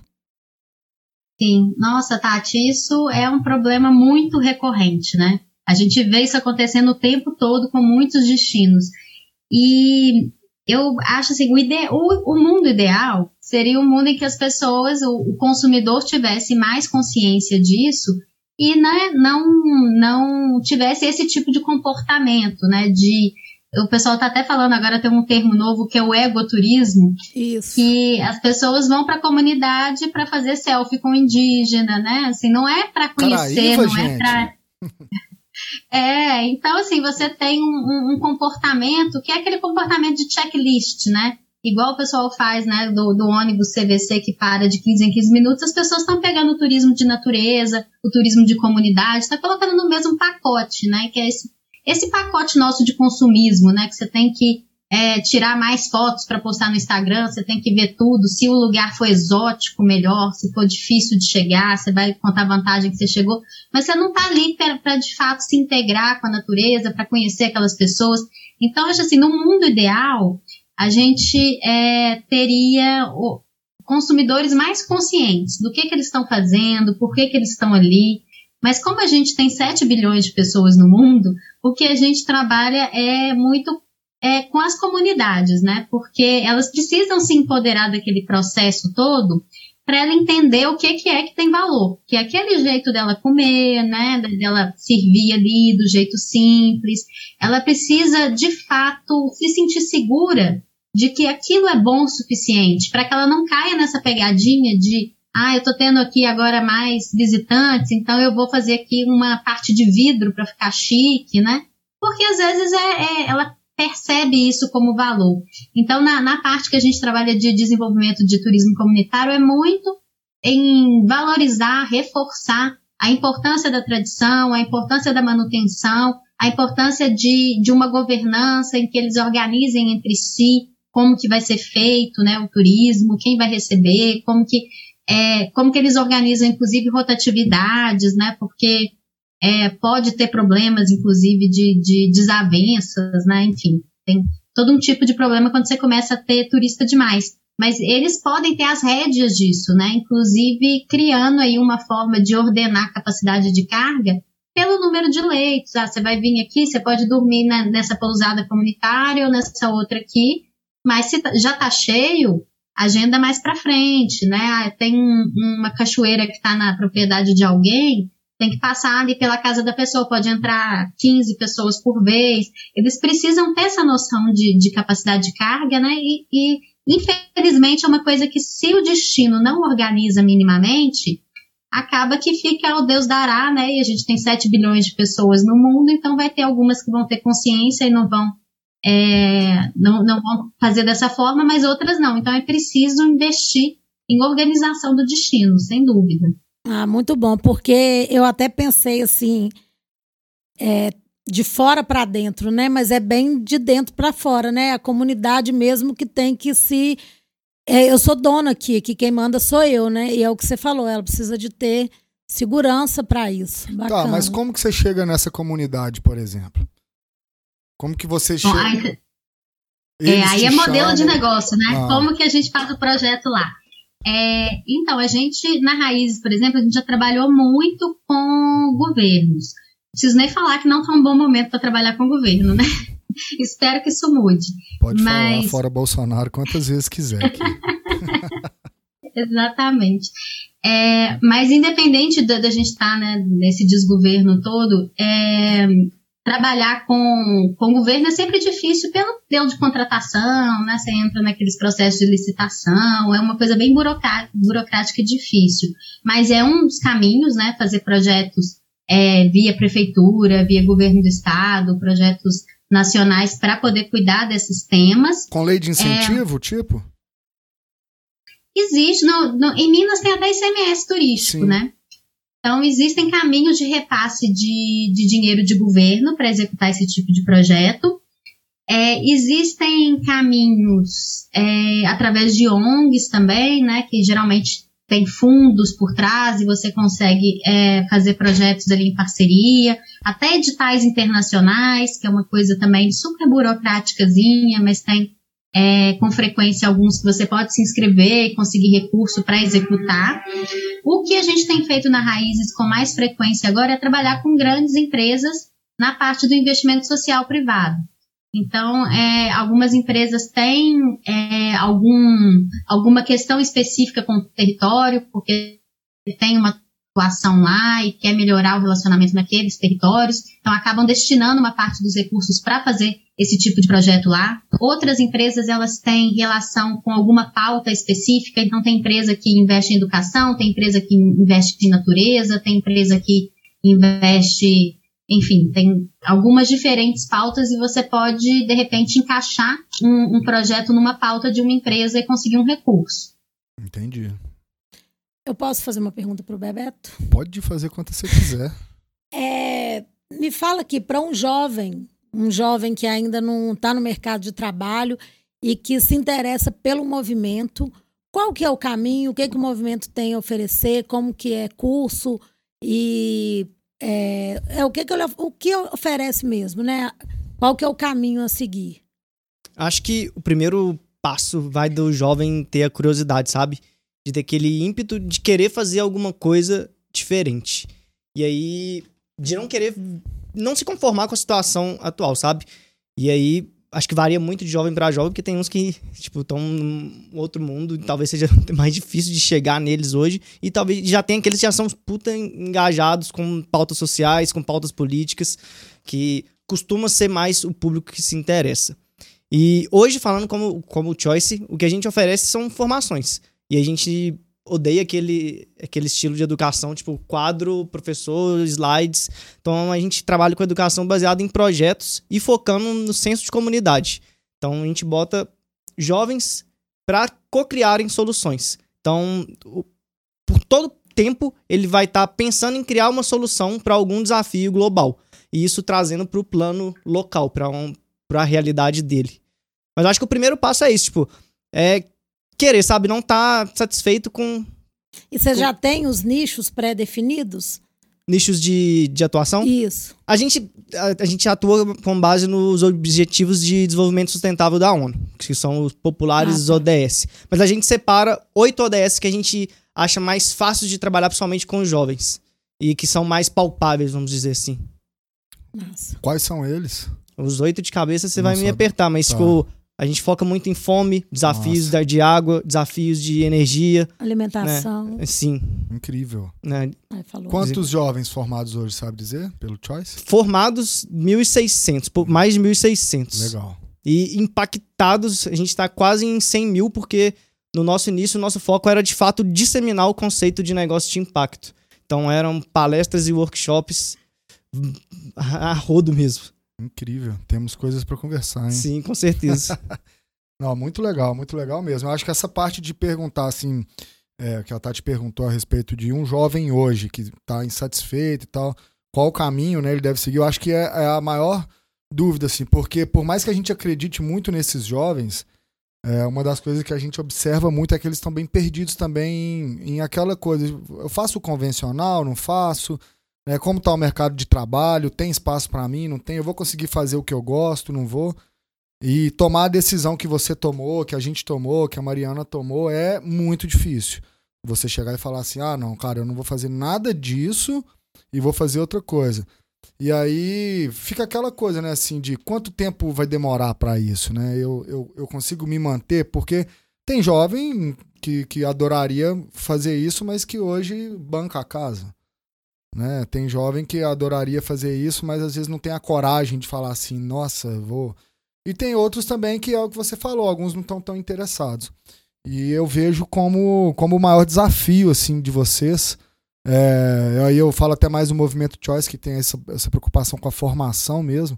Speaker 3: Sim, nossa, Tati, isso é um problema muito recorrente, né? A gente vê isso acontecendo o tempo todo com muitos destinos. E eu acho assim, o, ide o, o, mundo ideal seria um mundo em que as pessoas, o, o consumidor tivesse mais consciência disso e né, não, não tivesse esse tipo de comportamento, né? De o pessoal está até falando agora tem um termo novo que é o egoturismo,
Speaker 4: Isso.
Speaker 3: que as pessoas vão para a comunidade para fazer selfie com indígena, né? Assim, não é para conhecer, não é para É, então assim, você tem um, um, um, comportamento que é aquele comportamento de checklist, né? Igual o pessoal faz, né, do, do ônibus CVC que para de 15 em 15 minutos, as pessoas estão pegando o turismo de natureza, o turismo de comunidade, está colocando no mesmo pacote, né? Que é esse, esse pacote nosso de consumismo, né? Que você tem que é, tirar mais fotos para postar no Instagram, você tem que ver tudo. Se o lugar for exótico, melhor. Se for difícil de chegar, você vai contar a vantagem que você chegou. Mas você não está ali para de fato se integrar com a natureza, para conhecer aquelas pessoas. Então, acho assim, no mundo ideal, a gente é, teria o, consumidores mais conscientes do que, que eles estão fazendo, por que, que eles estão ali. Mas como a gente tem 7 bilhões de pessoas no mundo, o que a gente trabalha é muito é, com as comunidades, né? Porque elas precisam se empoderar daquele processo todo para ela entender o que, que é que tem valor, que é aquele jeito dela comer, né, dela servir ali do jeito simples. Ela precisa, de fato, se sentir segura de que aquilo é bom o suficiente, para que ela não caia nessa pegadinha de, ah, eu estou tendo aqui agora mais visitantes, então eu vou fazer aqui uma parte de vidro para ficar chique, né? Porque às vezes é, é ela percebe isso como valor. Então, na, na parte que a gente trabalha de desenvolvimento de turismo comunitário, é muito em valorizar, reforçar a importância da tradição, a importância da manutenção, a importância de, de uma governança em que eles organizem entre si como que vai ser feito né, o turismo, quem vai receber, como que, é, como que eles organizam, inclusive, rotatividades, né, porque é, pode ter problemas, inclusive, de, de desavenças, né? Enfim, tem todo um tipo de problema quando você começa a ter turista demais. Mas eles podem ter as rédeas disso, né? Inclusive criando aí uma forma de ordenar a capacidade de carga pelo número de leitos. Ah, você vai vir aqui, você pode dormir na, nessa pousada comunitária ou nessa outra aqui, mas se tá, já está cheio, agenda mais para frente, né? Ah, tem uma cachoeira que está na propriedade de alguém, tem que passar ali pela casa da pessoa, pode entrar 15 pessoas por vez. Eles precisam ter essa noção de, de capacidade de carga, né? E, e, infelizmente, é uma coisa que, se o destino não organiza minimamente, acaba que fica ao Deus dará, né? E a gente tem 7 bilhões de pessoas no mundo, então vai ter algumas que vão ter consciência e não vão. É, não, não vão fazer dessa forma, mas outras não. Então é preciso investir em organização do destino, sem dúvida.
Speaker 4: Ah, muito bom, porque eu até pensei assim, é, de fora para dentro, né? Mas é bem de dentro para fora, né? A comunidade mesmo que tem que se. É, eu sou dona aqui, que quem manda sou eu, né? E é o que você falou, ela precisa de ter segurança para isso.
Speaker 1: Tá, Bacana. Tá, mas como que você chega nessa comunidade, por exemplo? Como que você chega? Bom,
Speaker 3: aí, é, aí é modelo chamam... de negócio, né? Ah. Como que a gente faz o projeto lá? É, então, a gente, na Raízes, por exemplo, a gente já trabalhou muito com governos. Preciso nem falar que não está um bom momento para trabalhar com o governo, né? Espero que isso mude.
Speaker 1: Pode Mas... falar fora Bolsonaro quantas vezes quiser.
Speaker 3: Exatamente. É, mas independente da, da gente estar tá, né, nesse desgoverno todo, é, trabalhar com, com o governo é sempre difícil pelo modelo de contratação, né? Você entra naqueles processos de licitação, é uma coisa bem burocrática e difícil. Mas é um dos caminhos, né? Fazer projetos é, via prefeitura, via governo do estado, projetos nacionais para poder cuidar desses temas.
Speaker 1: Com lei de incentivo, é, tipo?
Speaker 3: Existe. No, no, em Minas tem até ICMS turístico, Sim. né? Então, existem caminhos de repasse de, de dinheiro de governo para executar esse tipo de projeto. É, existem caminhos é, através de ONGs também, né, que geralmente tem fundos por trás e você consegue é, fazer projetos ali em parceria, até editais internacionais, que é uma coisa também super burocráticazinha, mas tem é, com frequência alguns que você pode se inscrever e conseguir recurso para executar. O que a gente tem feito na Raízes com mais frequência agora é trabalhar com grandes empresas na parte do investimento social privado. Então, é, algumas empresas têm é, algum, alguma questão específica com o território, porque tem uma atuação lá e quer melhorar o relacionamento naqueles territórios, então acabam destinando uma parte dos recursos para fazer esse tipo de projeto lá. Outras empresas elas têm relação com alguma pauta específica, então tem empresa que investe em educação, tem empresa que investe em natureza, tem empresa que investe, enfim, tem algumas diferentes pautas e você pode de repente encaixar um, um projeto numa pauta de uma empresa e conseguir um recurso.
Speaker 1: Entendi.
Speaker 4: Eu posso fazer uma pergunta para o Bebeto?
Speaker 1: Pode fazer quanto você quiser.
Speaker 4: É, me fala aqui, para um jovem um jovem que ainda não está no mercado de trabalho e que se interessa pelo movimento, qual que é o caminho, o que, que o movimento tem a oferecer, como que é curso e é, é o, que, que ele, o que oferece mesmo, né? Qual que é o caminho a seguir?
Speaker 2: Acho que o primeiro passo vai do jovem ter a curiosidade, sabe? De ter aquele ímpeto de querer fazer alguma coisa diferente. E aí, de não querer não se conformar com a situação atual, sabe? E aí, acho que varia muito de jovem para jovem, porque tem uns que, tipo, estão num outro mundo, talvez seja mais difícil de chegar neles hoje, e talvez já tem aqueles que já são puta engajados com pautas sociais, com pautas políticas, que costuma ser mais o público que se interessa. E hoje, falando como, como Choice, o que a gente oferece são formações. E a gente odeia aquele, aquele estilo de educação, tipo quadro, professor, slides. Então a gente trabalha com educação baseada em projetos e focando no senso de comunidade. Então a gente bota jovens para co-criarem soluções. Então, por todo tempo, ele vai estar tá pensando em criar uma solução para algum desafio global. E isso trazendo para o plano local, para um, a realidade dele. Mas acho que o primeiro passo é isso, tipo, é querer, sabe? Não tá satisfeito com.
Speaker 4: E você com... já tem os nichos pré-definidos?
Speaker 2: nichos de, de atuação?
Speaker 4: Isso.
Speaker 2: A gente, a, a gente atua com base nos Objetivos de Desenvolvimento Sustentável da ONU, que são os populares
Speaker 4: Ah, tá.
Speaker 2: ODS. Mas a gente separa oito ODS que a gente acha mais fáceis de trabalhar, principalmente com os jovens. E que são mais palpáveis, vamos dizer assim.
Speaker 4: Massa.
Speaker 1: Quais são eles?
Speaker 2: Os oito de cabeça você
Speaker 1: Não
Speaker 2: vai me
Speaker 1: sabe.
Speaker 2: apertar, mas
Speaker 1: Tá.
Speaker 2: tipo, a gente foca muito em fome, desafios
Speaker 1: Nossa.
Speaker 2: de água, desafios de energia.
Speaker 4: Alimentação.
Speaker 2: Sim,
Speaker 1: Incrível.
Speaker 2: né?
Speaker 4: Falou.
Speaker 1: Quantos jovens formados hoje, sabe dizer? Pelo Choice?
Speaker 2: Formados 1.600, pô, mais de 1.600.
Speaker 1: Legal.
Speaker 2: E impactados, a gente está quase em 100 mil, porque no nosso início, o nosso foco era de fato disseminar o conceito de negócio de impacto. Então eram palestras e workshops hum, a a rodo mesmo.
Speaker 1: Incrível. Temos coisas para conversar, hein?
Speaker 2: Sim, com certeza.
Speaker 1: Não, muito legal, muito legal mesmo. Eu acho que essa parte de perguntar, assim, é, que a Tati perguntou a respeito de um jovem hoje que tá insatisfeito e tal, qual o caminho, né, ele deve seguir, eu acho que é, é a maior dúvida, assim, porque por mais que a gente acredite muito nesses jovens, é, uma das coisas que a gente observa muito é que eles estão bem perdidos também em, em aquela coisa. Eu faço o convencional, não faço? Né, como está o mercado de trabalho? Tem espaço para mim? Não tem? Eu vou conseguir fazer o que eu gosto? Não vou? E tomar a decisão que você tomou, que a gente tomou, que a Mariana tomou, é muito difícil. Você chegar e falar assim: ah, não, cara, eu não vou fazer nada disso e vou fazer outra coisa. E aí fica aquela coisa, né, assim, de quanto tempo vai demorar para isso, né? Eu, eu, eu consigo me manter, porque tem jovem que, que adoraria fazer isso, mas que hoje banca a casa. Né? Tem jovem que adoraria fazer isso, mas às vezes não tem a coragem de falar assim, nossa, vou. E tem outros também que é o que você falou, alguns não estão tão interessados. E eu vejo como, como o maior desafio assim de vocês. É, aí eu falo até mais do movimento Choice, que tem essa, essa preocupação com a formação mesmo.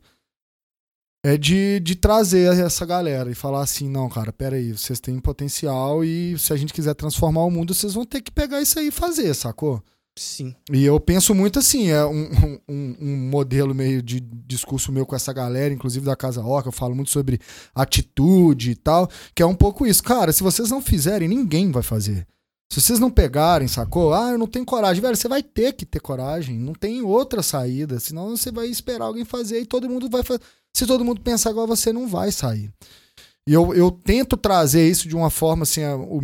Speaker 1: É de, de trazer essa galera e falar assim: não, cara, peraí, vocês têm potencial e se a gente quiser transformar o mundo, vocês vão ter que pegar isso aí e fazer, sacou?
Speaker 2: Sim.
Speaker 1: E eu penso muito assim, é um, um, um modelo meio de discurso meu com essa galera, inclusive da Casa Orca, eu falo muito sobre atitude e tal, que é um pouco isso. Cara, se vocês não fizerem, ninguém vai fazer. Se vocês não pegarem, sacou? Ah, eu não tenho coragem. Velho, você vai ter que ter coragem. Não tem outra saída. Senão você vai esperar alguém fazer e todo mundo vai fazer. Se todo mundo pensar igual você, não vai sair. E eu, eu tento trazer isso de uma forma, assim, a- o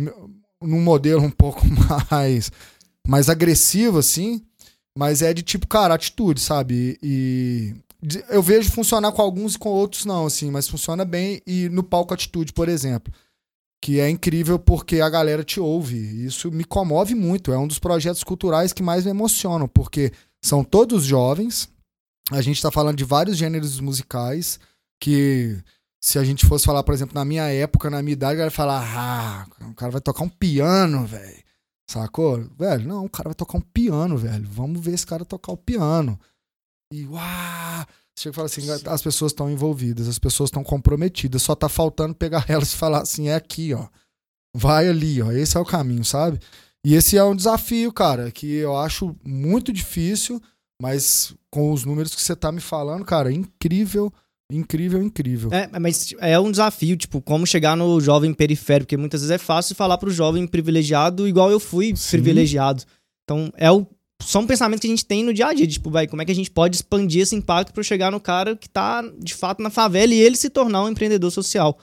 Speaker 1: num modelo um pouco mais mais agressivo, assim, mas é de tipo, cara, atitude, sabe? E, e eu vejo funcionar com alguns e com outros não, assim, mas funciona bem. E no palco atitude, por exemplo, que é incrível porque a galera te ouve. Isso me comove muito. É um dos projetos culturais que mais me emocionam, porque são todos jovens. A gente tá falando de vários gêneros musicais que se a gente fosse falar, por exemplo, na minha época, na minha idade, a galera ia falar, ah, o cara vai tocar um piano, velho. Sacou? Velho, não, o cara vai tocar um piano, velho. Vamos ver esse cara tocar o piano. E uau! Você chega e fala assim, as pessoas estão envolvidas, as pessoas estão comprometidas, só tá faltando pegar elas e falar assim, é aqui, ó. Vai ali, ó. Esse é o caminho, sabe? E esse é um desafio, cara, que eu acho muito difícil, mas com os números que você tá me falando, cara, incrível, incrível, incrível.
Speaker 2: É, mas é um desafio, tipo, como chegar no jovem periférico, porque muitas vezes é fácil falar pro jovem privilegiado igual eu fui
Speaker 1: Sim.
Speaker 2: privilegiado. Então, é o, são pensamentos que a gente tem no dia a dia, tipo, vai, como é que a gente pode expandir esse impacto para chegar no cara que tá, de fato, na favela e ele se tornar um empreendedor social.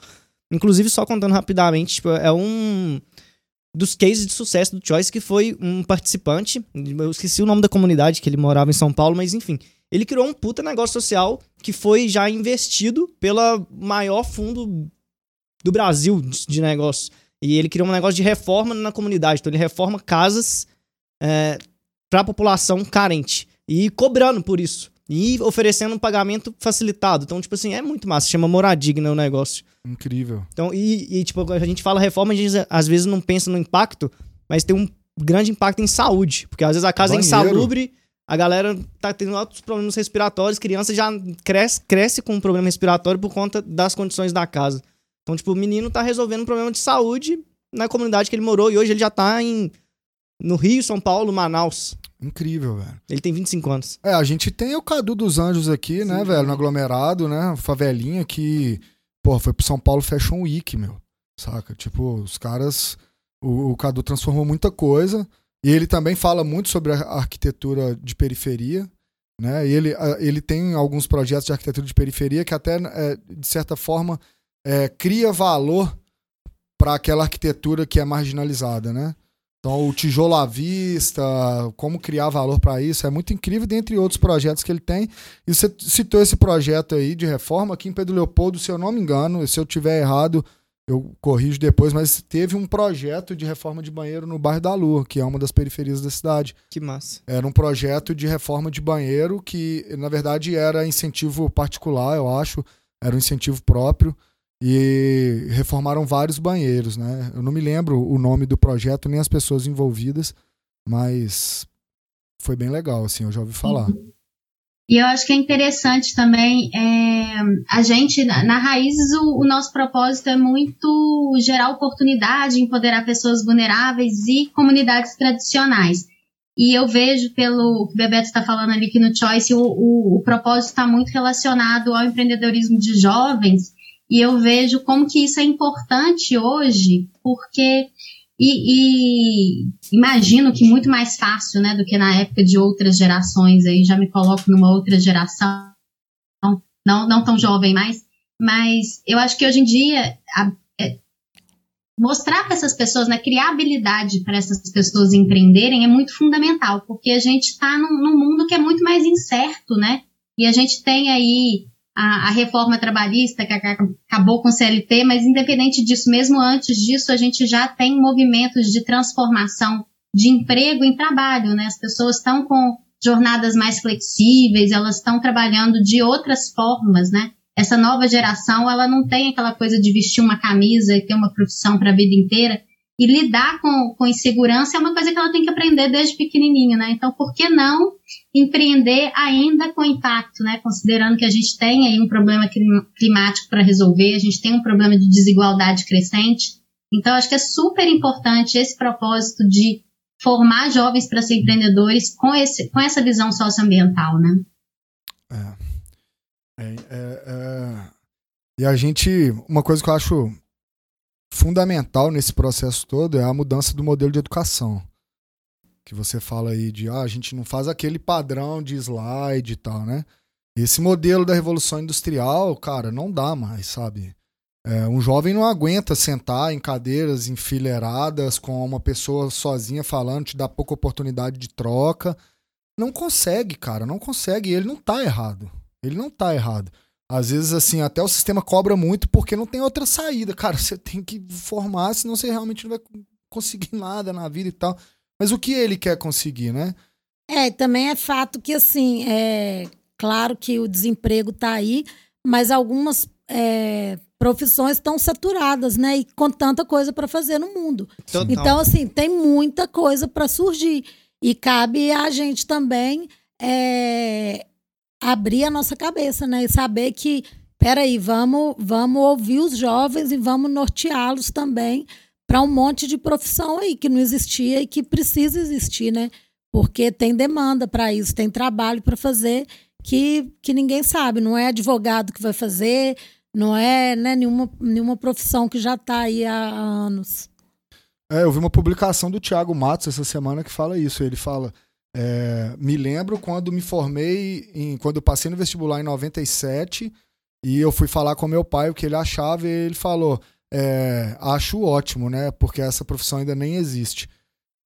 Speaker 2: Inclusive, só contando rapidamente, tipo, é um dos cases de sucesso do Choice que foi um participante, eu esqueci o nome da comunidade, que ele morava em São Paulo, mas enfim, ele criou um puta negócio social que foi já investido pela maior fundo do Brasil de negócios. E ele criou um negócio de reforma na comunidade. Então ele reforma casas é, para a população carente. E cobrando por isso. E oferecendo um pagamento facilitado. Então, tipo assim, é muito massa. Chama Moradigna o negócio.
Speaker 1: Incrível.
Speaker 2: Então, e, e, tipo, a gente fala reforma, a gente às vezes não pensa no impacto, mas tem um grande impacto em saúde. Porque às vezes a casa é
Speaker 1: Banheiro.
Speaker 2: insalubre, a galera tá tendo altos problemas respiratórios, criança já cresce, cresce com um problema respiratório por conta das condições da casa. Então, tipo, o menino tá resolvendo um problema de saúde na comunidade que ele morou e hoje ele já tá em, no Rio, São Paulo, Manaus.
Speaker 1: Incrível, velho.
Speaker 2: Ele tem 25 anos.
Speaker 1: É, a gente tem o Cadu dos Anjos aqui, né, velho, no aglomerado, né, favelinha que, pô, foi pro São Paulo Fashion Week, meu, saca? Tipo, os caras, o, o Cadu transformou muita coisa, E ele também fala muito sobre a arquitetura de periferia. Né? E ele, ele tem alguns projetos de arquitetura de periferia que até, é, de certa forma, é, cria valor para aquela arquitetura que é marginalizada, né? Então, o tijolo à vista, como criar valor para isso, é muito incrível, dentre outros projetos que ele tem. E você citou esse projeto aí de reforma aqui em Pedro Leopoldo, se eu não me engano, se eu tiver errado, eu corrijo depois, mas teve um projeto de reforma de banheiro no bairro da Lua, que é uma das periferias da cidade.
Speaker 2: Que massa.
Speaker 1: Era um projeto de reforma de banheiro que, na verdade, era incentivo particular, eu acho, era um incentivo próprio e reformaram vários banheiros, né? Eu não me lembro o nome do projeto nem as pessoas envolvidas, mas foi bem legal, assim, eu já ouvi falar.
Speaker 3: E eu acho que é interessante também, é, a gente, na, na Raízes, o, o, nosso propósito é muito gerar oportunidade, empoderar pessoas vulneráveis e comunidades tradicionais. E eu vejo pelo que o Bebeto está falando ali que no Choice, o, o, o propósito está muito relacionado ao empreendedorismo de jovens, e eu vejo como que isso é importante hoje, porque e, e, imagino que muito mais fácil, né, do que na época de outras gerações. Aí já me coloco numa outra geração, não, não tão jovem mais. Mas eu acho que hoje em dia a, é, mostrar para essas pessoas, né, criar habilidade para essas pessoas empreenderem é muito fundamental, porque a gente está num, num mundo que é muito mais incerto, né? E a gente tem aí a, a, reforma trabalhista que acabou com o CLT, mas independente disso, mesmo antes disso, a gente já tem movimentos de transformação de emprego em trabalho, né? As pessoas estão com jornadas mais flexíveis, elas estão trabalhando de outras formas, né? Essa nova geração, ela não tem aquela coisa de vestir uma camisa e ter uma profissão para a vida inteira. E lidar com, com insegurança é uma coisa que ela tem que aprender desde pequenininho, né? Então, por que não empreender ainda com impacto, né? Considerando que a gente tem aí um problema climático para resolver, a gente tem um problema de desigualdade crescente. Então, acho que é super importante esse propósito de formar jovens para ser empreendedores com, esse, com essa visão socioambiental, né?
Speaker 1: É. É, é, é. E a gente, uma coisa que eu acho fundamental nesse processo todo é a mudança do modelo de educação que você fala aí de ah, a gente não faz aquele padrão de slide e tal, né? Esse modelo da revolução industrial, cara, não dá mais, sabe? É, um jovem não aguenta sentar em cadeiras enfileiradas com uma pessoa sozinha falando, te dá pouca oportunidade de troca. Não consegue, cara, não consegue. Ele não tá errado. Ele não tá errado. Às vezes, assim, até o sistema cobra muito porque não tem outra saída. Cara, você tem que formar, senão você realmente não vai conseguir nada na vida e tal. Mas o que ele quer conseguir, né?
Speaker 4: É, também é fato que, assim, é claro que o desemprego está aí, mas algumas é, profissões estão saturadas, né? E com tanta coisa para fazer no mundo. Total. Então, assim, tem muita coisa para surgir. E cabe a gente também é, abrir a nossa cabeça, né? E saber que, peraí, vamos, vamos ouvir os jovens e vamos norteá-los também para um monte de profissão aí que não existia e que precisa existir, né? Porque tem demanda para isso, tem trabalho para fazer que, que ninguém sabe. Não é advogado que vai fazer, não é né, nenhuma, nenhuma profissão que já está aí há anos.
Speaker 1: É, eu vi uma publicação do Thiago Matos essa semana que fala isso. Ele fala: é, me lembro quando me formei, em, quando eu passei no vestibular em 97, e eu fui falar com meu pai o que ele achava, e ele falou: é, acho ótimo, né? Porque essa profissão ainda nem existe.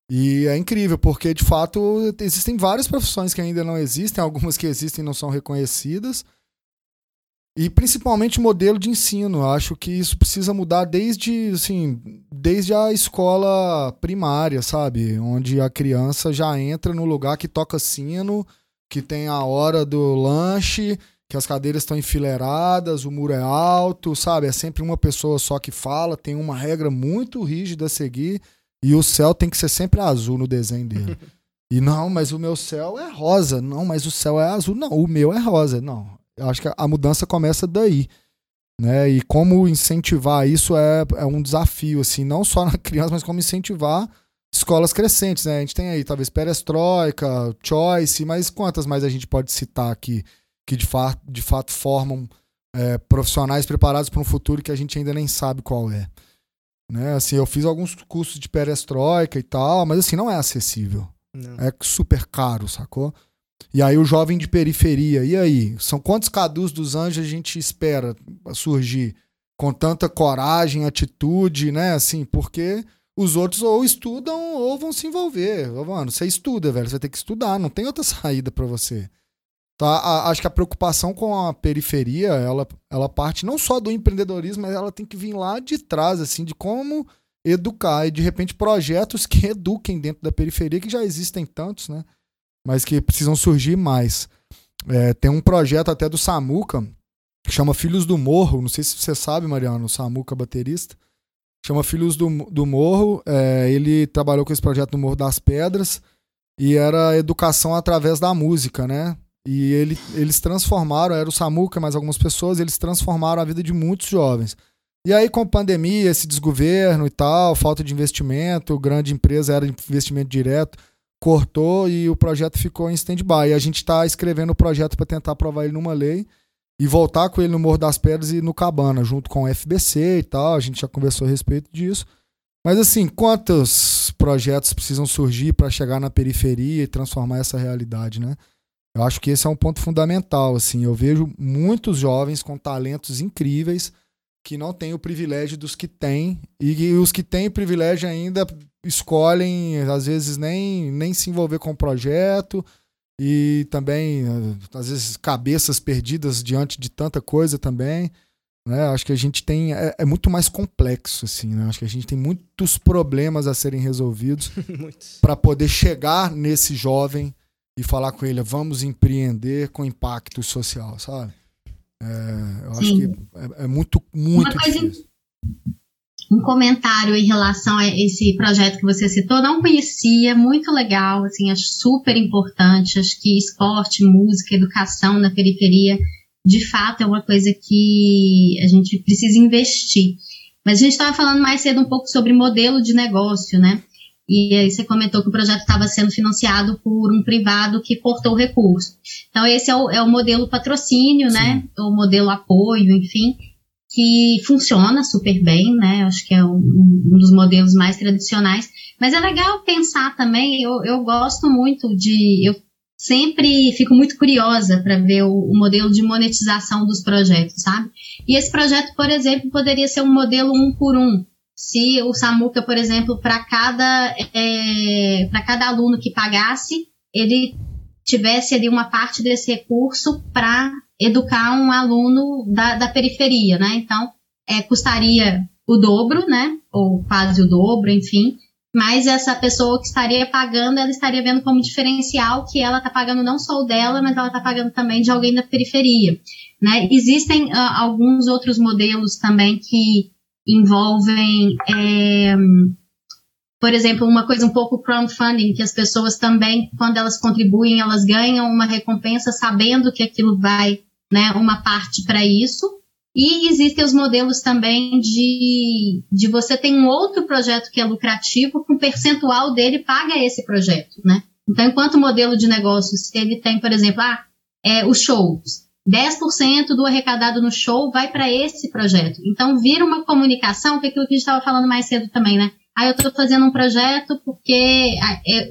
Speaker 1: E é incrível, porque de fato existem várias profissões que ainda não existem, algumas que existem não são reconhecidas. E principalmente modelo de ensino. Acho que isso precisa mudar desde, assim, desde a escola primária, sabe? Onde a criança já entra no lugar que toca sino, que tem a hora do lanche que as cadeiras estão enfileiradas, o muro é alto, sabe? É sempre uma pessoa só que fala, tem uma regra muito rígida a seguir e o céu tem que ser sempre azul no desenho dele. e não, mas o meu céu é rosa. Não, mas o céu é azul. Não, o meu é rosa. Não. Eu acho que a mudança começa daí. Né? E como incentivar isso é, é um desafio, assim, não só na criança, mas como incentivar escolas crescentes, né? A gente tem aí, talvez, perestroika, choice, mas quantas mais a gente pode citar aqui? que de, fa de fato formam é, profissionais preparados para um futuro que a gente ainda nem sabe qual é. Né? Assim, eu fiz alguns cursos de perestroika e tal, mas assim, não é acessível. Não. É super caro, sacou? E aí o jovem de periferia, e aí? São quantos cadus dos anjos a gente espera surgir com tanta coragem, atitude, né? Assim, porque os outros ou estudam ou vão se envolver. Mano, você estuda, velho, você vai ter que estudar, não tem outra saída para você. Tá? A, acho que a preocupação com a periferia, ela, ela parte não só do empreendedorismo, mas ela tem que vir lá de trás, assim, de como educar e de repente projetos que eduquem dentro da periferia, que já existem tantos, né? Mas que precisam surgir mais. É, tem um projeto até do Samuca, que chama Filhos do Morro, não sei se você sabe, Mariano, o Samuca baterista, chama Filhos do, do Morro, é, ele trabalhou com esse projeto no Morro das Pedras, e era educação através da música, né? E ele, eles transformaram, era o Samuca, mais algumas pessoas, eles transformaram a vida de muitos jovens. E aí, com a pandemia, esse desgoverno e tal, falta de investimento, grande empresa era investimento direto, cortou e o projeto ficou em stand-by. A gente está escrevendo o projeto para tentar aprovar ele numa lei e voltar com ele no Morro das Pedras e no Cabana, junto com o FBC e tal. A gente já conversou a respeito disso. Mas assim, quantos projetos precisam surgir para chegar na periferia e transformar essa realidade, né? Eu acho que esse é um ponto fundamental. Assim, eu vejo muitos jovens com talentos incríveis que não têm o privilégio dos que têm. E os que têm privilégio ainda escolhem às vezes nem, nem se envolver com o projeto. E também às vezes cabeças perdidas diante de tanta coisa também né? Acho que a gente tem é, é muito mais complexo assim né? Acho que a gente tem muitos problemas a serem resolvidos para poder chegar nesse jovem e falar com ele, vamos empreender com impacto social, sabe? É, eu Sim. acho que é, é muito, muito difícil.
Speaker 3: Um comentário em relação a esse projeto que você citou, não conhecia, muito legal, assim, acho super importante, acho que esporte, música, educação na periferia, de fato é uma coisa que a gente precisa investir. Mas a gente estava falando mais cedo um pouco sobre modelo de negócio, né? E aí você comentou que o projeto estava sendo financiado por um privado que cortou o recurso. Então, esse é o, é o modelo patrocínio, né? Sim. né? O modelo apoio, enfim, que funciona super bem, né? Acho que é um, um dos modelos mais tradicionais. Mas é legal pensar também, eu, eu gosto muito de. Eu sempre fico muito curiosa para ver o, o, modelo de monetização dos projetos, sabe? E esse projeto, por exemplo, poderia ser um modelo um por um se o Samuca, por exemplo, para cada, é, para cada aluno que pagasse, ele tivesse ali uma parte desse recurso para educar um aluno da, da periferia, né? Então, é, custaria o dobro, né? Ou quase o dobro, enfim. Mas essa pessoa que estaria pagando, ela estaria vendo como diferencial que ela está pagando não só o dela, mas ela está pagando também de alguém da periferia. Né? Existem uh, alguns outros modelos também que envolvem, é, por exemplo, uma coisa um pouco crowdfunding, que as pessoas também, quando elas contribuem, elas ganham uma recompensa sabendo que aquilo vai, né, uma parte para isso. E existem os modelos também de, de você ter um outro projeto que é lucrativo, com percentual dele paga esse projeto, né? Então, enquanto modelo de negócio, se ele tem, por exemplo, ah, é, os shows, 10% do arrecadado no show vai para esse projeto. Então, vira uma comunicação, que é aquilo que a gente estava falando mais cedo também, né? Ah, eu estou fazendo um projeto porque, ah, é,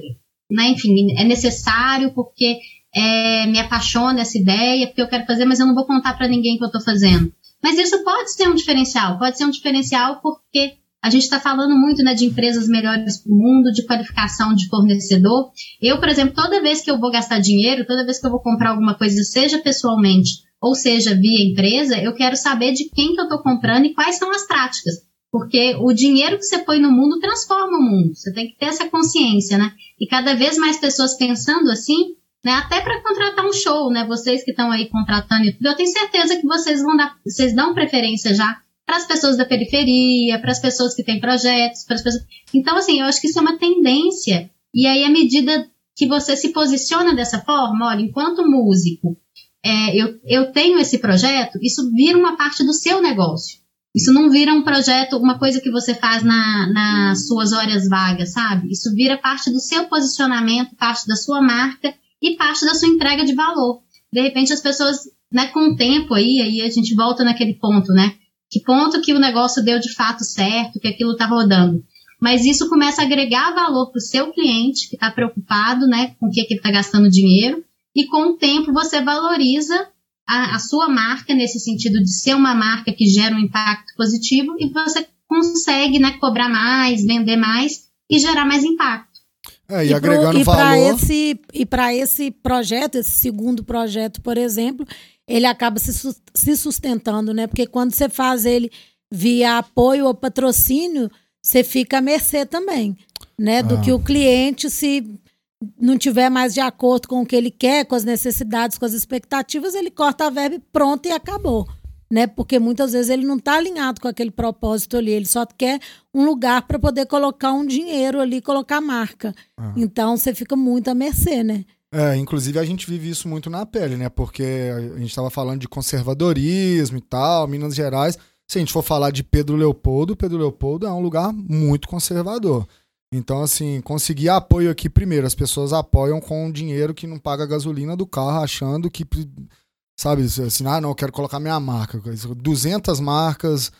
Speaker 3: né, enfim, é necessário, porque é, me apaixona essa ideia, porque eu quero fazer, mas eu não vou contar para ninguém que eu estou fazendo. Mas isso pode ser um diferencial, pode ser um diferencial porque a gente está falando muito né, de empresas melhores para o mundo, de qualificação de fornecedor. Eu, por exemplo, toda vez que eu vou gastar dinheiro, toda vez que eu vou comprar alguma coisa, seja pessoalmente ou seja via empresa, eu quero saber de quem que eu estou comprando e quais são as práticas. Porque o dinheiro que você põe no mundo transforma o mundo. Você tem que ter essa consciência, né? E cada vez mais pessoas pensando assim, né? Até para contratar um show, né? Vocês que estão aí contratando eu tenho certeza que vocês vão dar, vocês dão preferência já para as pessoas da periferia, para as pessoas que têm projetos, para as pessoas. Então, assim, eu acho que isso é uma tendência. E aí, à medida que você se posiciona dessa forma, olha, enquanto músico, é, eu, eu tenho esse projeto, isso vira uma parte do seu negócio. Isso não vira um projeto, uma coisa que você faz na, nas suas horas vagas, sabe? Isso vira parte do seu posicionamento, parte da sua marca e parte da sua entrega de valor. De repente, as pessoas, né, com o tempo aí, aí a gente volta naquele ponto, né? Que ponto que o negócio deu de fato certo, que aquilo está rodando. Mas isso começa a agregar valor para o seu cliente, que está preocupado né, com o que, que ele está gastando dinheiro, e com o tempo você valoriza a, a, sua marca, nesse sentido de ser uma marca que gera um impacto positivo, e você consegue né, cobrar mais, vender mais e gerar mais impacto.
Speaker 1: É, e, e agregando pro,
Speaker 4: e
Speaker 1: valor.
Speaker 4: Esse, e para esse projeto, esse segundo projeto, por exemplo, ele acaba se sustentando, né? Porque quando você faz ele via apoio ou patrocínio, você fica à mercê também, né? Do ah. que o cliente, se não tiver mais de acordo com o que ele quer, com as necessidades, com as expectativas, ele corta a verba e pronto e acabou né? Porque muitas vezes ele não está alinhado com aquele propósito ali, ele só quer um lugar para poder colocar um dinheiro ali, colocar marca. Ah. Então você fica muito à mercê, né?
Speaker 1: É, inclusive a gente vive isso muito na pele, né? Porque a gente estava falando de conservadorismo e tal, Minas Gerais. Se a gente for falar de Pedro Leopoldo, Pedro Leopoldo é um lugar muito conservador. Então, assim, conseguir apoio aqui primeiro. As pessoas apoiam com dinheiro que não paga a gasolina do carro, achando que Sabe, assim, ah, não, eu quero colocar minha marca. 200 marcas,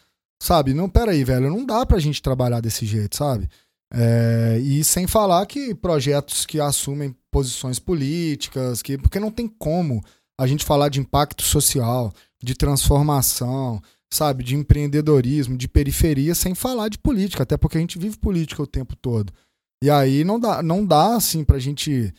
Speaker 1: sabe? Não, peraí, velho, não dá pra gente trabalhar desse jeito, sabe? É, e sem falar que projetos que assumem posições políticas, que porque não tem como a gente falar de impacto social, de transformação, sabe, de empreendedorismo, de periferia, sem falar de política, até porque a gente vive política o tempo todo. E aí não dá, não dá assim pra gente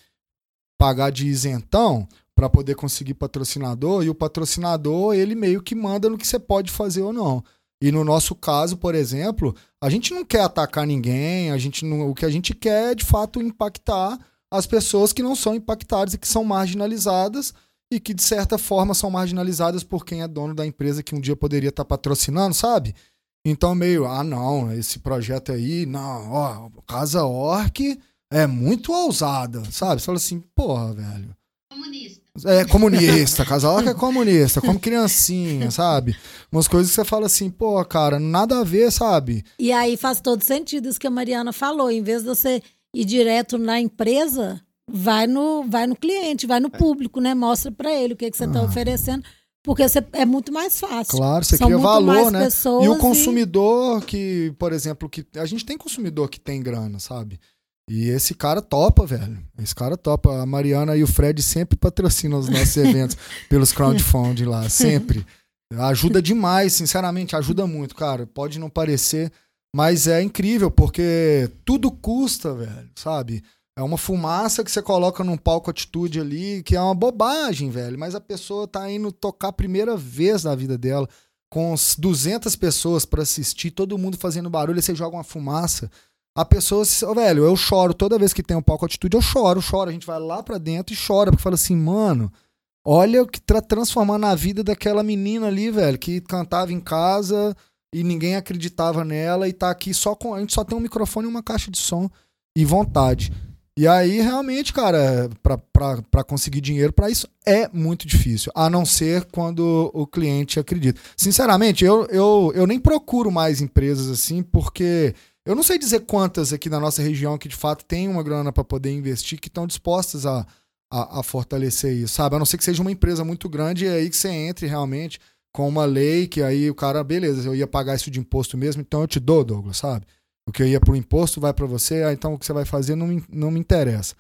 Speaker 1: pagar de isentão para poder conseguir patrocinador e o patrocinador ele meio que manda no que você pode fazer ou não. E no nosso caso, por exemplo, a gente não quer atacar ninguém, a gente não, o que a gente quer é de fato impactar as pessoas que não são impactadas e que são marginalizadas e que de certa forma são marginalizadas por quem é dono da empresa que um dia poderia estar tá patrocinando, sabe? Então meio, ah não, esse projeto aí, não, ó, Casa Orc é muito ousada, sabe? Você fala assim, porra, velho.
Speaker 3: Comunista.
Speaker 1: É, comunista, casal que é comunista, como criancinha, sabe? Umas coisas que você fala assim, pô, cara, nada a ver, sabe?
Speaker 4: E aí faz todo sentido isso que a Mariana falou. Em vez de você ir direto na empresa, vai no, vai no cliente, vai no público, né? Mostra para ele o que, que você está ah. oferecendo. Porque você, é muito mais fácil.
Speaker 1: Claro, você São cria valor, né? E o consumidor e... que, por exemplo, que a gente tem consumidor que tem grana, sabe? E esse cara topa, velho. Esse cara topa. A Mariana e o Fred sempre patrocinam os nossos eventos pelos crowdfunding lá, sempre. Ajuda demais, sinceramente, ajuda muito, cara. Pode não parecer, mas é incrível, porque tudo custa, velho, sabe? É uma fumaça que você coloca num palco atitude ali, que é uma bobagem, velho. Mas a pessoa tá indo tocar a primeira vez na vida dela, com 200 pessoas para assistir, todo mundo fazendo barulho, e você joga uma fumaça a pessoa, velho, eu choro toda vez que tem um palco atitude, eu choro, choro. A gente vai lá pra dentro e chora, porque fala assim, mano, olha o que tá transformando a vida daquela menina ali, velho, que cantava em casa e ninguém acreditava nela e tá aqui só com. A gente só tem um microfone e uma caixa de som e vontade. E aí, realmente, cara, para conseguir dinheiro para isso é muito difícil, a não ser quando o cliente acredita. Sinceramente, eu, eu, eu nem procuro mais empresas assim, porque eu não sei dizer quantas aqui na nossa região que de fato tem uma grana para poder investir que estão dispostas a, a, a, fortalecer isso, sabe? A não ser que seja uma empresa muito grande e é aí que você entre realmente com uma lei que aí o cara, beleza, eu ia pagar isso de imposto mesmo, então eu te dou, Douglas, sabe? O que eu ia pro imposto vai para você, ah, então o que você vai fazer não me, não me interessa.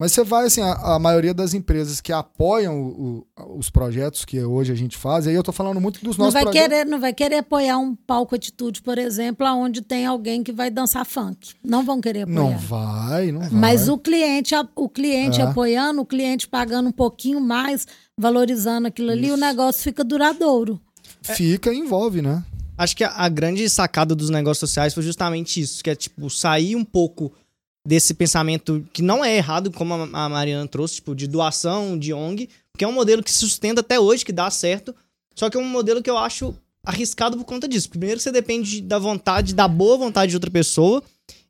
Speaker 1: Mas você vai, assim, a, a maioria das empresas que apoiam o, o, os projetos que hoje a gente faz, aí eu tô falando muito dos nossos
Speaker 4: não vai
Speaker 1: projetos.
Speaker 4: Querer, não vai querer apoiar um palco atitude, por exemplo, onde tem alguém que vai dançar funk. Não vão querer apoiar.
Speaker 1: Não vai, não vai.
Speaker 4: Mas o cliente, o cliente é. apoiando, o cliente pagando um pouquinho mais, valorizando aquilo ali, Isso. o negócio fica duradouro.
Speaker 1: Fica e envolve, né?
Speaker 2: Acho que a, a grande sacada dos negócios sociais foi justamente isso, que é tipo, sair um pouco desse pensamento que não é errado, como a Mariana trouxe, tipo, de doação, de ONG, porque é um modelo que se sustenta até hoje, que dá certo, só que é um modelo que eu acho arriscado por conta disso. Primeiro, você depende da vontade, da boa vontade de outra pessoa,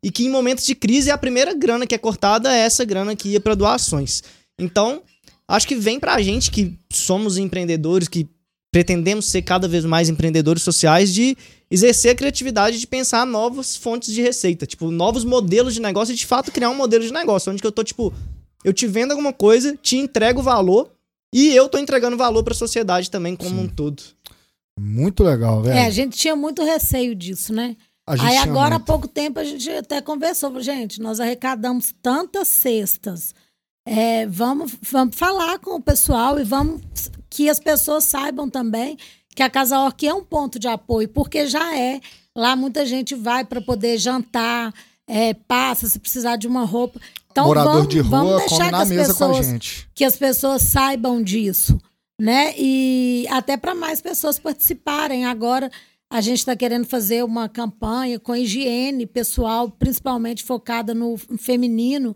Speaker 2: e que em momentos de crise a primeira grana que é cortada é essa grana que ia para doações. Então, acho que vem pra gente que somos empreendedores, que pretendemos ser cada vez mais empreendedores sociais, de exercer a criatividade de pensar novas fontes de receita, tipo, novos modelos de negócio e de fato criar um modelo de negócio, onde que eu tô, tipo, eu te vendo alguma coisa, te entrego valor e eu tô entregando valor para a sociedade também como Sim. um todo.
Speaker 1: Muito legal, velho.
Speaker 4: É, a gente tinha muito receio disso, né? Aí agora, há pouco tempo, a gente até conversou, gente, nós arrecadamos tantas cestas. É, vamos, vamos falar com o pessoal e vamos que as pessoas saibam também que a Casa Orque é um ponto de apoio, porque já é. Lá muita gente vai para poder jantar, é, passa, se precisar de uma roupa. Então,
Speaker 1: Morador
Speaker 4: vamos,
Speaker 1: de rua
Speaker 4: vamos deixar que as pessoas. Que as pessoas saibam disso, né? E até para mais pessoas participarem. Agora, a gente está querendo fazer uma campanha com higiene pessoal, principalmente focada no feminino.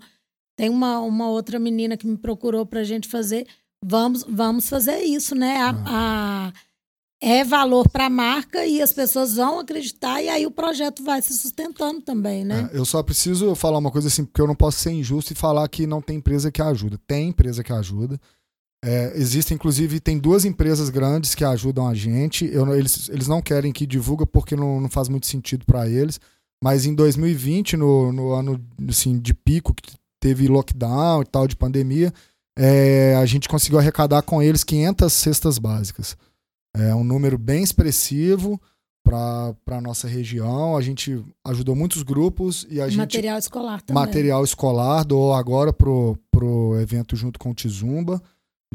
Speaker 4: Tem uma, uma outra menina que me procurou para a gente fazer. Vamos, vamos fazer isso, né? A, a é valor para a marca e as pessoas vão acreditar e aí o projeto vai se sustentando também, né?
Speaker 1: É, eu só preciso falar uma coisa assim, porque eu não posso ser injusto e falar que não tem empresa que ajuda. Tem empresa que ajuda. É, existe, inclusive, tem duas empresas grandes que ajudam a gente. Eu, eles, eles não querem que divulga porque não, não faz muito sentido para eles. Mas em 2020, no, no ano assim, de pico, que teve lockdown e tal, de pandemia, é, a gente conseguiu arrecadar com eles 500 cestas básicas. É um número bem expressivo para a nossa região. A gente ajudou muitos grupos e a gente.
Speaker 4: Material escolar também.
Speaker 1: Material escolar, doou agora pro, pro evento junto com o Tizumba.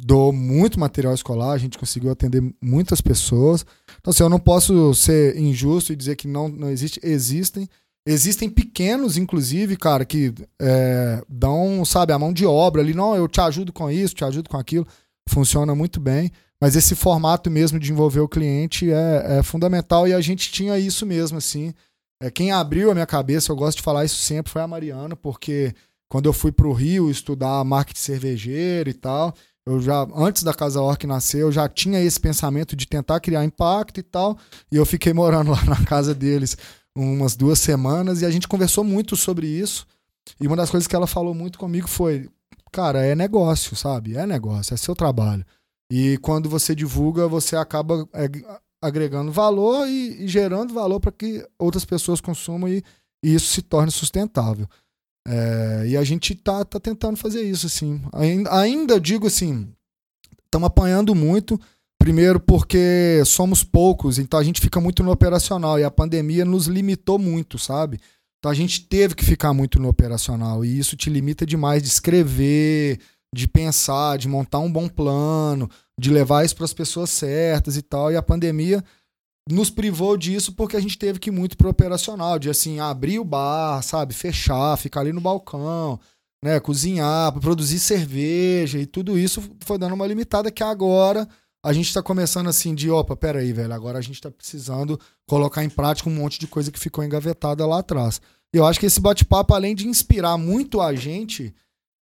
Speaker 1: Doou muito material escolar, a gente conseguiu atender muitas pessoas. Então, assim, eu não posso ser injusto e dizer que não, não existe. Existem. Existem pequenos, inclusive, cara, que é, dão, sabe, a mão de obra ali. Não, eu te ajudo com isso, te ajudo com aquilo. Funciona muito bem. Mas esse formato mesmo de envolver o cliente é, é fundamental e a gente tinha isso mesmo, assim. É, quem abriu a minha cabeça, eu gosto de falar isso sempre, foi a Mariana, porque quando eu fui para o Rio estudar marketing cervejeiro e tal, eu já, antes da Casa Orc nascer, eu já tinha esse pensamento de tentar criar impacto e tal, e eu fiquei morando lá na casa deles umas duas semanas e a gente conversou muito sobre isso. E uma das coisas que ela falou muito comigo foi: cara, é negócio, sabe? É negócio, é seu trabalho. E quando você divulga, você acaba agregando valor e, e gerando valor para que outras pessoas consumam e, e, isso se torne sustentável. É, e a gente tá, tá tentando fazer isso, assim. Ainda, ainda digo assim, estamos apanhando muito. Primeiro porque somos poucos, então a gente fica muito no operacional e a pandemia nos limitou muito, sabe? Então a gente teve que ficar muito no operacional e isso te limita demais de escrever, de pensar, de montar um bom plano, de levar isso para as pessoas certas e tal. E a pandemia nos privou disso porque a gente teve que ir muito pro operacional, de assim, abrir o bar, sabe, fechar, ficar ali no balcão, né, cozinhar, produzir cerveja e tudo isso foi dando uma limitada que agora a gente está começando assim de, opa, peraí, velho, agora a gente está precisando colocar em prática um monte de coisa que ficou engavetada lá atrás. Eu acho que esse bate-papo, além de inspirar muito a gente,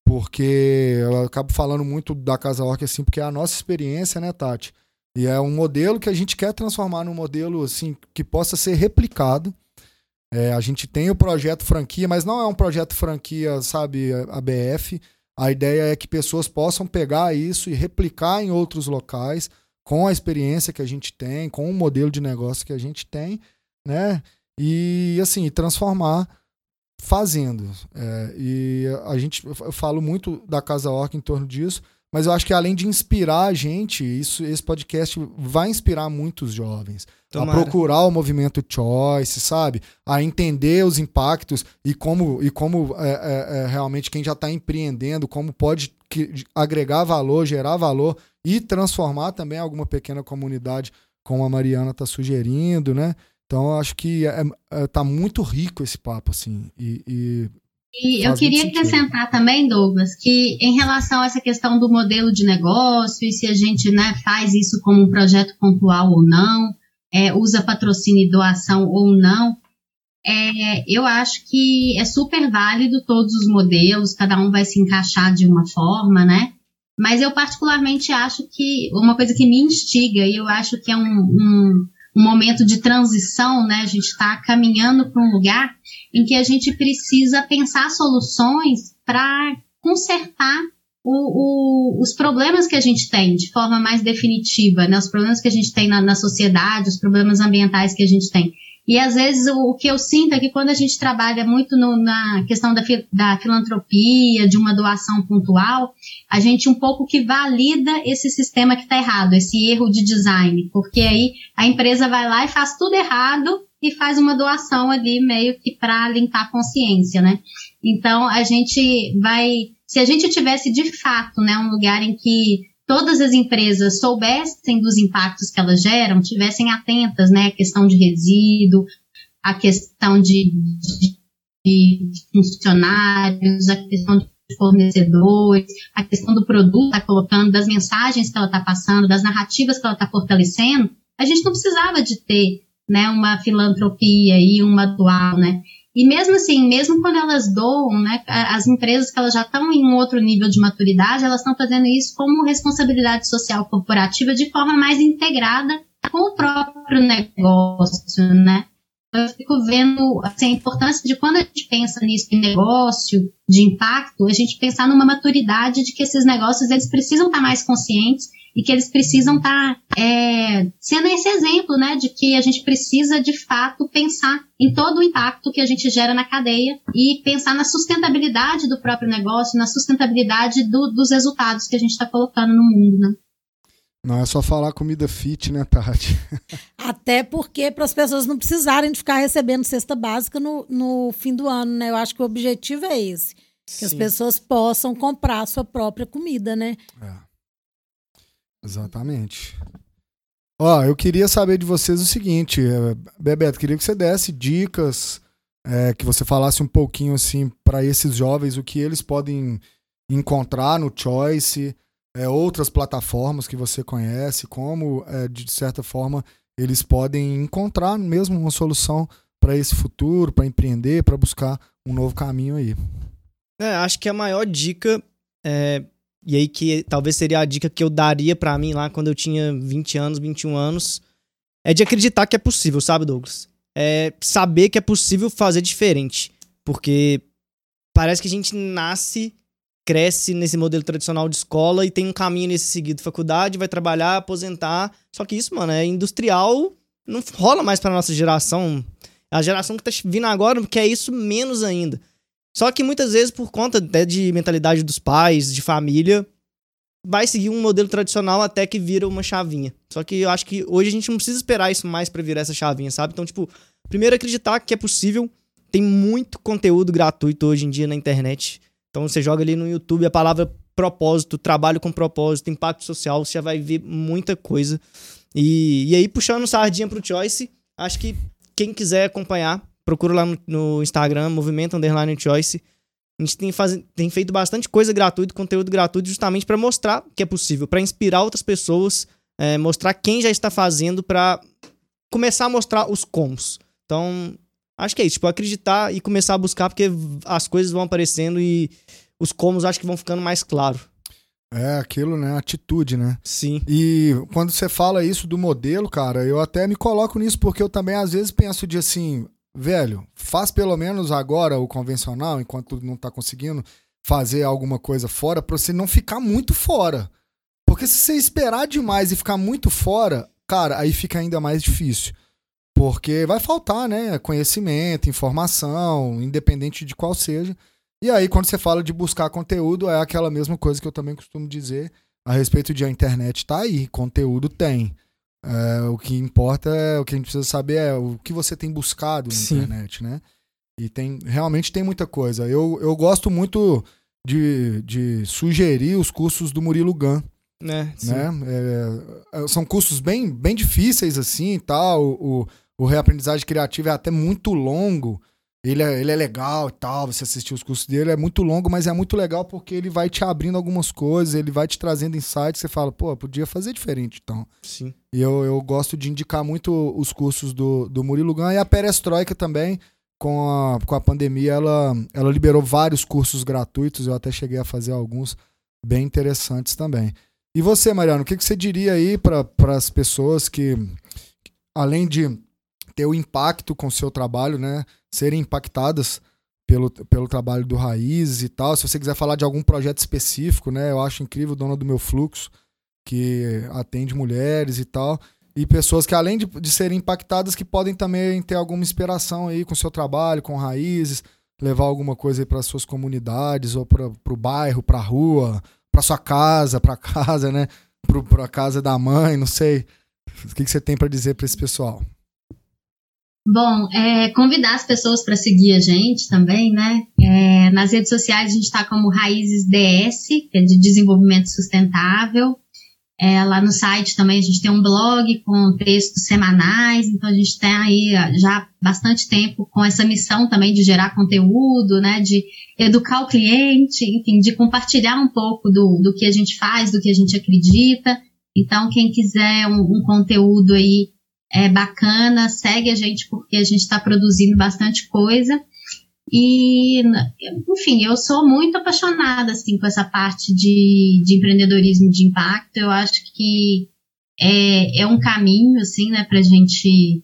Speaker 1: porque eu acabo falando muito da Casa Orc assim, porque é a nossa experiência, né, Tati? E é um modelo que a gente quer transformar num modelo assim que possa ser replicado. É, a gente tem o projeto franquia, mas não é um projeto franquia, sabe, ABF. A ideia é que pessoas possam pegar isso e replicar em outros locais com a experiência que a gente tem, com o modelo de negócio que a gente tem, né? E assim, transformar fazendo. É, e a gente, eu falo muito da Casa Orca em torno disso, mas eu acho que além de inspirar a gente, isso, esse podcast vai inspirar muitos jovens Tomara. a procurar o movimento choice, sabe? A entender os impactos e como, e como é, é, é realmente quem já está empreendendo, como pode que, agregar valor, gerar valor e transformar também alguma pequena comunidade, como a Mariana está sugerindo, né? Então, eu acho que é, é, tá muito rico esse papo, assim. E,
Speaker 3: e, e eu queria acrescentar também, Douglas, que em relação a essa questão do modelo de negócio e se a gente né, faz isso como um projeto pontual ou não, é, usa patrocínio e doação ou não, é, eu acho que é super válido todos os modelos, cada um vai se encaixar de uma forma, né? Mas eu particularmente acho que uma coisa que me instiga, e eu acho que é um, um um momento de transição, né? A gente está caminhando para um lugar em que a gente precisa pensar soluções para consertar o, o, os problemas que a gente tem de forma mais definitiva, né? Os problemas que a gente tem na, na sociedade, os problemas ambientais que a gente tem. E às vezes o, o, que eu sinto é que quando a gente trabalha muito no, na questão da, da filantropia, de uma doação pontual, a gente um pouco que valida esse sistema que está errado, esse erro de design, porque aí a empresa vai lá e faz tudo errado e faz uma doação ali meio que para limpar a consciência, né? Então a gente vai, se a gente tivesse de fato, né, um lugar em que todas as empresas soubessem dos impactos que elas geram, tivessem atentas, né, a questão de resíduo, a questão de, de, funcionários, a questão de fornecedores, a questão do produto está colocando, das mensagens que ela está passando, das narrativas que ela está fortalecendo, a gente não precisava de ter né, uma filantropia e uma atual, né? E mesmo assim, mesmo quando elas doam, né, as empresas que elas já estão em um outro nível de maturidade, elas estão fazendo isso como responsabilidade social corporativa de forma mais integrada com o próprio negócio, né? Eu fico vendo assim, a importância de quando a gente pensa nisso de negócio, de impacto, a gente pensar numa maturidade de que esses negócios eles precisam estar mais conscientes e que eles precisam estar tá, é, sendo esse exemplo, né, de que a gente precisa de fato pensar em todo o impacto que a gente gera na cadeia e pensar na sustentabilidade do próprio negócio, na sustentabilidade do, dos resultados que a gente está colocando no mundo, né?
Speaker 1: Não é só falar comida fit, né, Tati?
Speaker 4: Até porque para as pessoas não precisarem de ficar recebendo cesta básica no, no fim do ano, né? Eu acho que o objetivo é esse. Que Sim. as pessoas possam comprar a sua própria comida, né? É.
Speaker 1: Exatamente. Ó, eu queria saber de vocês o seguinte, é, Bebeto, queria que você desse dicas, é, que você falasse um pouquinho assim para esses jovens o que eles podem encontrar no Choice, é, outras plataformas que você conhece, como é, de certa forma eles podem encontrar mesmo uma solução para esse futuro, para empreender, para buscar um novo caminho aí.
Speaker 2: É, acho que a maior dica é e aí que talvez seria a dica que eu daria para mim lá quando eu tinha 20 anos, 21 anos, é de acreditar que é possível, sabe, Douglas? É saber que é possível fazer diferente, porque parece que a gente nasce, cresce nesse modelo tradicional de escola e tem um caminho nesse seguido, faculdade, vai trabalhar, aposentar, só que isso, mano, é industrial, não rola mais para nossa geração. A geração que tá vindo agora quer isso menos ainda. Só que muitas vezes, por conta até de mentalidade dos pais, de família, vai seguir um modelo tradicional até que vira uma chavinha. Só que eu acho que hoje a gente não precisa esperar isso mais para virar essa chavinha, sabe? Então, tipo, primeiro acreditar que é possível. Tem muito conteúdo gratuito hoje em dia na internet. Então você joga ali no YouTube a palavra propósito, trabalho com propósito, impacto social, você já vai ver muita coisa. E, e aí, puxando sardinha pro Choice, acho que quem quiser acompanhar, procura lá no, no Instagram, Movimento Underline Choice. A gente tem, faz, tem feito bastante coisa gratuita, conteúdo gratuito, justamente para mostrar que é possível, para inspirar outras pessoas, é, mostrar quem já está fazendo, para começar a mostrar os comos. Então, acho que é isso, tipo, acreditar e começar a buscar, porque as coisas vão aparecendo e os comos acho que vão ficando mais claro.
Speaker 1: É, aquilo, né? Atitude, né?
Speaker 2: Sim.
Speaker 1: E quando você fala isso do modelo, cara, eu até me coloco nisso, porque eu também às vezes penso de assim, velho, faz pelo menos agora o convencional, enquanto não tá conseguindo fazer alguma coisa fora, pra você não ficar muito fora. Porque se você esperar demais e ficar muito fora, cara, aí fica ainda mais difícil. Porque vai faltar, né? Conhecimento, informação, independente de qual seja. E aí, quando você fala de buscar conteúdo, é aquela mesma coisa que eu também costumo dizer a respeito de a internet tá aí, conteúdo tem. É, o que importa é o que a gente precisa saber é o que você tem buscado na Sim. internet, né? E tem realmente tem muita coisa. Eu, eu gosto muito de, de sugerir os cursos do Murilo Gun.
Speaker 2: É,
Speaker 1: né? É, é, são cursos bem, bem difíceis assim e tal. O, o, o reaprendizagem criativa é até muito longo. Ele é, ele é legal e tal, você assistir os cursos dele, é muito longo, mas é muito legal porque ele vai te abrindo algumas coisas, ele vai te trazendo insights, você fala, pô, podia fazer diferente, então.
Speaker 2: Sim.
Speaker 1: E eu, eu gosto de indicar muito os cursos do, do Murilo Gun e a Perestroika também, com a, com a pandemia, ela, ela liberou vários cursos gratuitos, eu até cheguei a fazer alguns bem interessantes também. E você, Mariano, o que, que você diria aí para as pessoas que, além de ter o impacto com o seu trabalho, né? Serem impactadas pelo, pelo trabalho do Raiz e tal. Se você quiser falar de algum projeto específico, né? Eu acho incrível, Dona do Meu Fluxo, que atende mulheres e tal. E pessoas que, além de, de serem impactadas, que podem também ter alguma inspiração aí com o seu trabalho, com raízes, levar alguma coisa aí para suas comunidades, ou para o bairro, para a rua, para sua casa, para casa, né? Para a casa da mãe, não sei. O que, que você tem para dizer para esse pessoal?
Speaker 3: Bom, é, convidar as pessoas para seguir a gente também, né? É, nas redes sociais a gente está como Raízes DS, que é de desenvolvimento sustentável. É, lá no site também a gente tem um blog com textos semanais, então a gente tem aí já bastante tempo com essa missão também de gerar conteúdo, né, de educar o cliente, enfim, de compartilhar um pouco do, do que a gente faz, do que a gente acredita. Então, quem quiser um, um conteúdo aí é, bacana, segue a gente porque a gente está produzindo bastante coisa. E, enfim, eu sou muito apaixonada assim, com essa parte de, de empreendedorismo de impacto. Eu acho que é, é um caminho assim, né, para a gente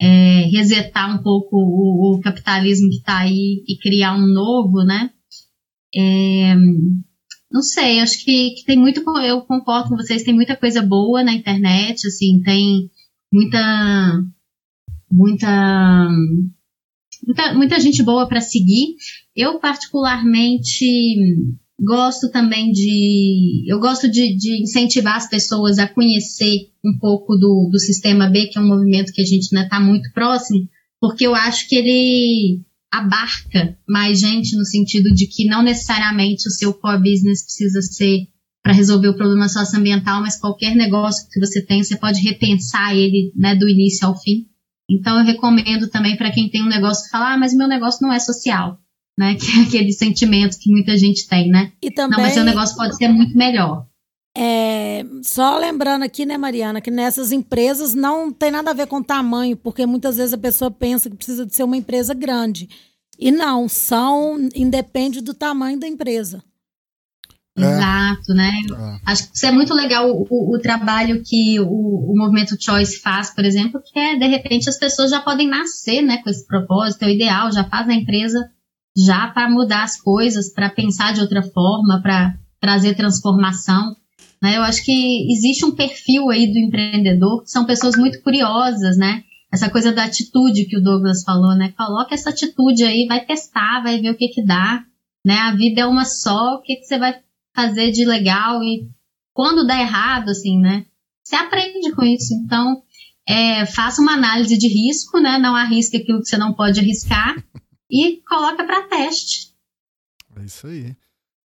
Speaker 3: é, resetar um pouco o, o capitalismo que está aí e criar um novo, né? É, não sei, acho que, que, tem muito. Eu concordo com vocês, tem muita coisa boa na internet, assim, tem muita. muita muita, muita gente boa para seguir. Eu, particularmente, gosto também de. Eu gosto de, de, incentivar as pessoas a conhecer um pouco do, do Sistema B, que é um movimento que a gente está né, muito próximo, porque eu acho que ele abarca mais gente no sentido de que não necessariamente o seu core business precisa ser para resolver o problema socioambiental, mas qualquer negócio que você tem, você pode repensar ele né, do início ao fim. Então eu recomendo também para quem tem um negócio falar, ah, mas meu negócio não é social, né? Que é aquele sentimento que muita gente tem, né?
Speaker 4: E também,
Speaker 3: não, mas seu negócio pode ser muito melhor.
Speaker 4: É, só lembrando aqui, né, Mariana, que nessas empresas não tem nada a ver com tamanho, porque muitas vezes a pessoa pensa que precisa de ser uma empresa grande. E não, são independe do tamanho da empresa.
Speaker 3: É. Exato, né? É. Acho que isso é muito legal o, o, o trabalho que o, o, movimento Choice faz, por exemplo, que é, de repente, as pessoas já podem nascer né, com esse propósito, é o ideal, já faz a empresa já para mudar as coisas, para pensar de outra forma, para trazer transformação. Né? Eu acho que existe um perfil aí do empreendedor que são pessoas muito curiosas, né? Essa coisa da atitude que o Douglas falou, né? Coloca essa atitude aí, vai testar, vai ver o que que dá, né? A vida é uma só, o que que você vai fazer de legal e quando dá errado, assim, né? Você aprende com isso. Então, é, faça uma análise de risco, né? Não arrisque aquilo que você não pode arriscar e coloca para teste.
Speaker 1: É isso aí.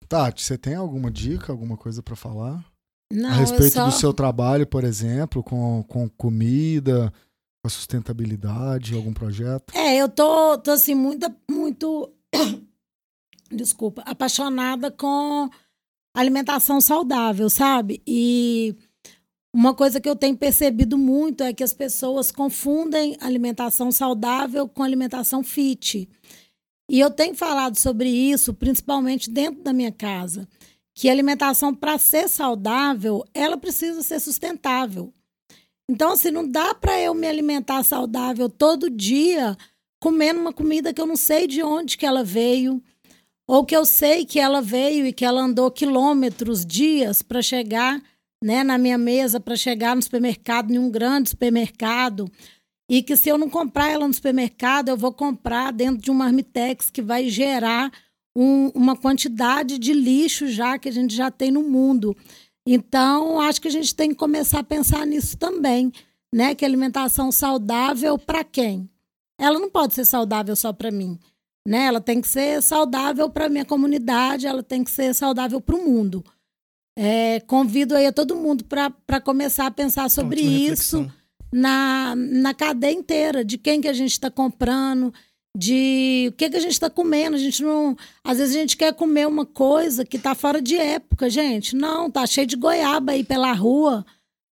Speaker 1: Tati, você tem alguma dica, alguma coisa para falar?
Speaker 4: Não,
Speaker 1: a respeito
Speaker 4: só...
Speaker 1: do seu trabalho, por exemplo, com, com comida, com a sustentabilidade, algum projeto?
Speaker 4: É, eu tô, tô assim, muito, muito, desculpa, apaixonada com alimentação saudável, sabe? E uma coisa que eu tenho percebido muito é que as pessoas confundem alimentação saudável com alimentação fit. E eu tenho falado sobre isso, principalmente dentro da minha casa, que a alimentação para ser saudável, ela precisa ser sustentável. Então, assim, não dá para eu me alimentar saudável todo dia comendo uma comida que eu não sei de onde que ela veio, ou que eu sei que ela veio e que ela andou quilômetros, dias para chegar né, na minha mesa, para chegar no supermercado, em um grande supermercado, e que se eu não comprar ela no supermercado, eu vou comprar dentro de uma Armitex que vai gerar um, uma quantidade de lixo já que a gente já tem no mundo. Então, acho que a gente tem que começar a pensar nisso também, né? Que alimentação saudável para quem? Ela não pode ser saudável só para mim né? Ela tem que ser saudável para a minha comunidade, ela tem que ser saudável para o mundo. É, convido aí a todo mundo para começar a pensar sobre isso na, na cadeia inteira, de quem que a gente está comprando, de o que, que a gente está comendo. A gente não. Às vezes a gente quer comer uma coisa que está fora de época, gente. Não, tá cheio de goiaba aí pela rua.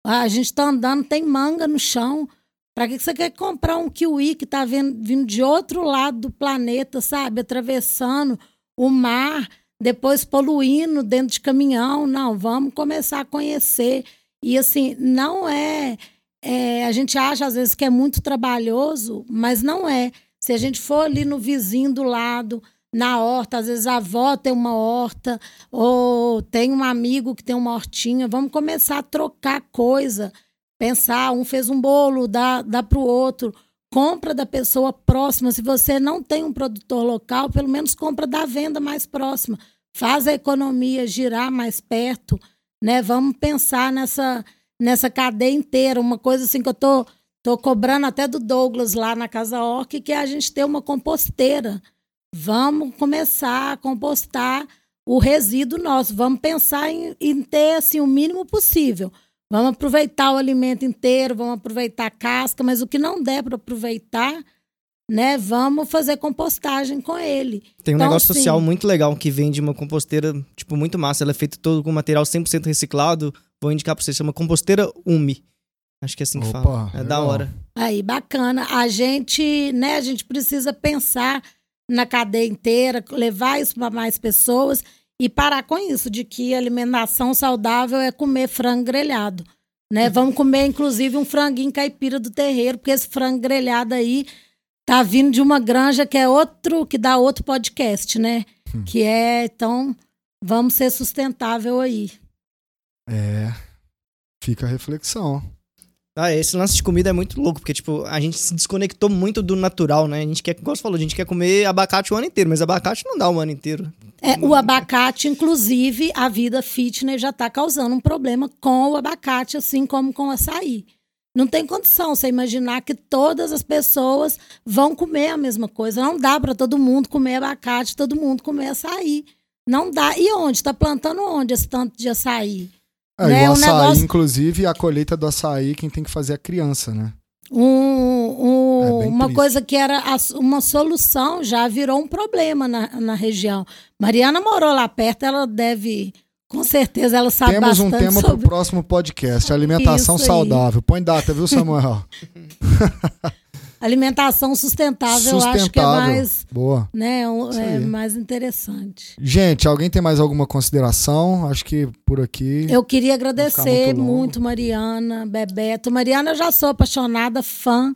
Speaker 4: A gente está andando, tem manga no chão. Para que você quer comprar um kiwi que está vindo de outro lado do planeta, sabe? Atravessando o mar, depois poluindo dentro de caminhão. Não, vamos começar a conhecer. E assim, não é, é. A gente acha às vezes que é muito trabalhoso, mas não é. Se a gente for ali no vizinho do lado, na horta, às vezes a avó tem uma horta, ou tem um amigo que tem uma hortinha, vamos começar a trocar coisa pensar, um fez um bolo, dá, dá para o outro. Compra da pessoa próxima. Se você não tem um produtor local, pelo menos compra da venda mais próxima. Faz a economia girar mais perto, né? Vamos pensar nessa, nessa cadeia inteira. Uma coisa assim que eu tô, tô cobrando até do Douglas lá na Casa Orc, que é a gente ter uma composteira. Vamos começar a compostar o resíduo nosso. Vamos pensar em, em ter assim, o mínimo possível. Vamos aproveitar o alimento inteiro, vamos aproveitar a casca, mas o que não der para aproveitar, né, vamos fazer compostagem com ele.
Speaker 2: Tem um
Speaker 4: Então,
Speaker 2: negócio
Speaker 4: assim,
Speaker 2: social muito legal que vende uma composteira, tipo, muito massa. Ela é feita todo com material 100% reciclado. Vou indicar pra você, chama composteira UMI. Acho que é assim que
Speaker 1: Opa,
Speaker 2: fala. É da
Speaker 1: legal.
Speaker 2: hora.
Speaker 4: Aí, bacana. A gente, né, a gente precisa pensar na cadeia inteira, levar isso para mais pessoas e parar com isso de que alimentação saudável é comer frango grelhado, né? Vamos comer inclusive um franguinho caipira do terreiro, porque esse frango grelhado aí tá vindo de uma granja que é outro, que dá outro podcast, né? Que é, então, vamos ser sustentável aí.
Speaker 1: É. Fica a reflexão.
Speaker 2: Ah, esse lance de comida é muito louco, porque, tipo, a gente se desconectou muito do natural, né? A gente quer, como você falou, a gente quer comer abacate o ano inteiro, mas abacate não dá o ano inteiro.
Speaker 4: É, o abacate, inclusive, a vida fitness já está causando um problema com o abacate, assim como com o açaí. Não tem condição você imaginar que todas as pessoas vão comer a mesma coisa. Não dá para todo mundo comer abacate, todo mundo comer açaí. Não dá. E onde? Está plantando onde esse tanto de açaí?
Speaker 1: É,
Speaker 4: Né,
Speaker 1: e o
Speaker 4: um
Speaker 1: açaí,
Speaker 4: negócio-
Speaker 1: inclusive, a colheita do açaí, quem tem que fazer é a criança, né?
Speaker 4: Um- um-
Speaker 1: É
Speaker 4: uma
Speaker 1: triste.
Speaker 4: coisa que era uma solução já virou um problema na, na região. Mariana morou lá perto, ela deve, com certeza, ela sabe
Speaker 1: Temos um
Speaker 4: bastante
Speaker 1: tema pro
Speaker 4: sobre
Speaker 1: próximo podcast, alimentação saudável. Põe data, viu, Samuel?
Speaker 4: alimentação sustentável. Eu acho que é
Speaker 1: Sustentável.
Speaker 4: mais,
Speaker 1: Boa.
Speaker 4: né, é mais interessante.
Speaker 1: Gente, alguém tem mais alguma consideração? Acho que por aqui.
Speaker 4: Eu queria agradecer
Speaker 1: muito
Speaker 4: muito Mariana, Bebeto. Mariana, eu já sou apaixonada, fã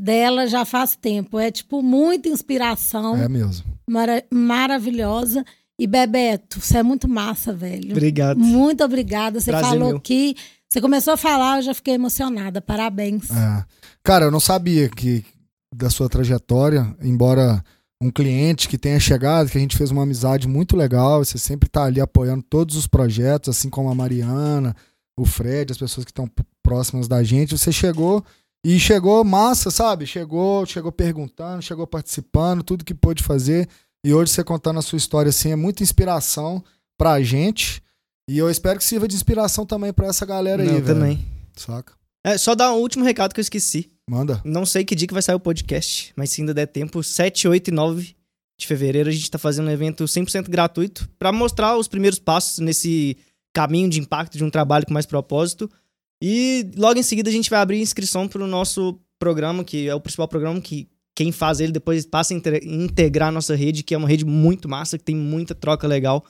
Speaker 4: dela já faz tempo. É tipo muita inspiração,
Speaker 1: É mesmo.
Speaker 4: mara- maravilhosa. E Bebeto, você é muito massa, velho.
Speaker 2: Obrigado.
Speaker 4: Muito obrigada. Você
Speaker 2: Prazer
Speaker 4: falou
Speaker 2: meu.
Speaker 4: que. Você começou a falar, eu já fiquei emocionada. Parabéns.
Speaker 1: É. Cara, eu não sabia que da sua trajetória, embora um cliente que tenha chegado, que a gente fez uma amizade muito legal, você sempre tá ali apoiando todos os projetos, assim como a Mariana, o Fred, as pessoas que estão próximas da gente, você chegou e chegou massa, sabe? Chegou, chegou perguntando, chegou participando, tudo que pôde fazer. E hoje você contando a sua história assim é muita inspiração pra gente. E eu espero que sirva de inspiração também pra essa galera aí,
Speaker 2: Não,
Speaker 1: velho.
Speaker 2: também.
Speaker 1: Saca?
Speaker 2: É, só dar um último recado que eu esqueci.
Speaker 1: Manda.
Speaker 2: Não sei que dia que vai sair o podcast, mas se ainda der tempo, 7, 8 e 9 de fevereiro a gente tá fazendo um evento 100% gratuito pra mostrar os primeiros passos nesse caminho de impacto de um trabalho com mais propósito. E logo em seguida a gente vai abrir inscrição pro nosso programa, que é o principal programa que quem faz ele depois passa a inte- integrar a nossa rede, que é uma rede muito massa, que tem muita troca legal.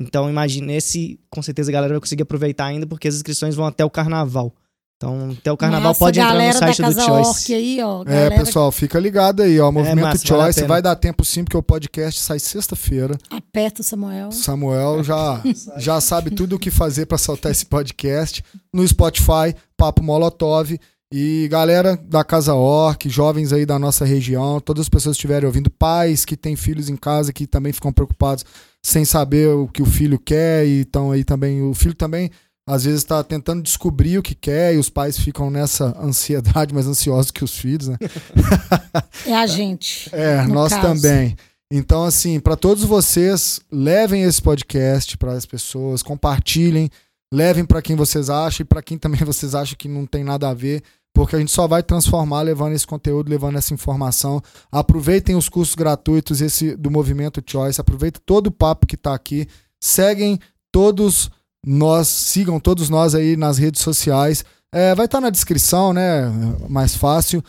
Speaker 2: Então imagine, esse com certeza a galera vai conseguir aproveitar ainda, porque as inscrições vão até o carnaval. Então, até o carnaval
Speaker 4: Massa,
Speaker 2: pode entrar no site
Speaker 4: da
Speaker 2: do
Speaker 4: Casa
Speaker 2: Choice.
Speaker 4: Orc aí, ó.
Speaker 1: É, pessoal, fica ligado aí, ó. Movimento
Speaker 2: massa, vale a
Speaker 1: Choice vai dar tempo sim, porque o podcast sai sexta-feira.
Speaker 4: Aperta o Samuel.
Speaker 1: Samuel já, já sabe tudo o que fazer pra soltar esse podcast no Spotify, Papo Molotov. E galera da Casa Orc, jovens aí da nossa região, todas as pessoas que estiverem ouvindo, pais que têm filhos em casa que também ficam preocupados sem saber o que o filho quer e então aí também o filho também às vezes está tentando descobrir o que quer e os pais ficam nessa ansiedade mais ansiosos que os filhos, né?
Speaker 4: É a gente.
Speaker 1: É, nós
Speaker 4: caso.
Speaker 1: também. Então, assim, para todos vocês, levem esse podcast para as pessoas, compartilhem, levem para quem vocês acham e para quem também vocês acham que não tem nada a ver, porque a gente só vai transformar levando esse conteúdo, levando essa informação. Aproveitem os cursos gratuitos esse do Movimento Choice, aproveitem todo o papo que está aqui, seguem todos nós, sigam todos nós aí nas redes sociais. É, vai estar na descrição, né? Mais fácil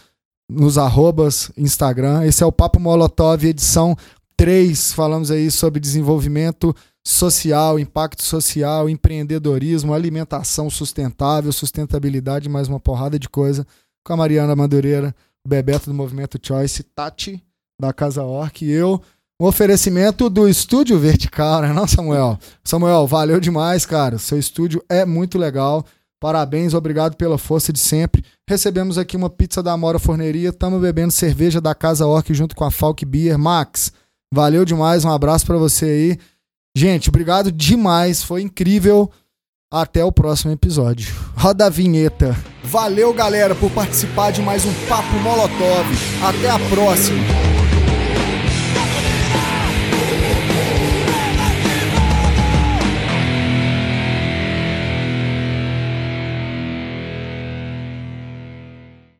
Speaker 1: nos arrobas Instagram. Esse é o Papo Molotov, edição 3. Falamos aí sobre desenvolvimento social, impacto social, empreendedorismo, alimentação sustentável, sustentabilidade, mais uma porrada de coisa. Com a Mariana Madureira, o Bebeto do Movimento Choice, Tati da Casa Orc e eu. Um oferecimento do Estúdio Vertical, né, não, Samuel? Samuel, valeu demais, cara. Seu estúdio é muito legal. Parabéns, obrigado pela força de sempre. Recebemos aqui uma pizza da Amora Forneria, estamos bebendo cerveja da Casa Orc junto com a Falk Beer. Max, valeu demais, um abraço para você aí. Gente, obrigado demais, foi incrível. Até o próximo episódio. Roda a vinheta. Valeu, galera, por participar de mais um Papo Molotov. Até a próxima.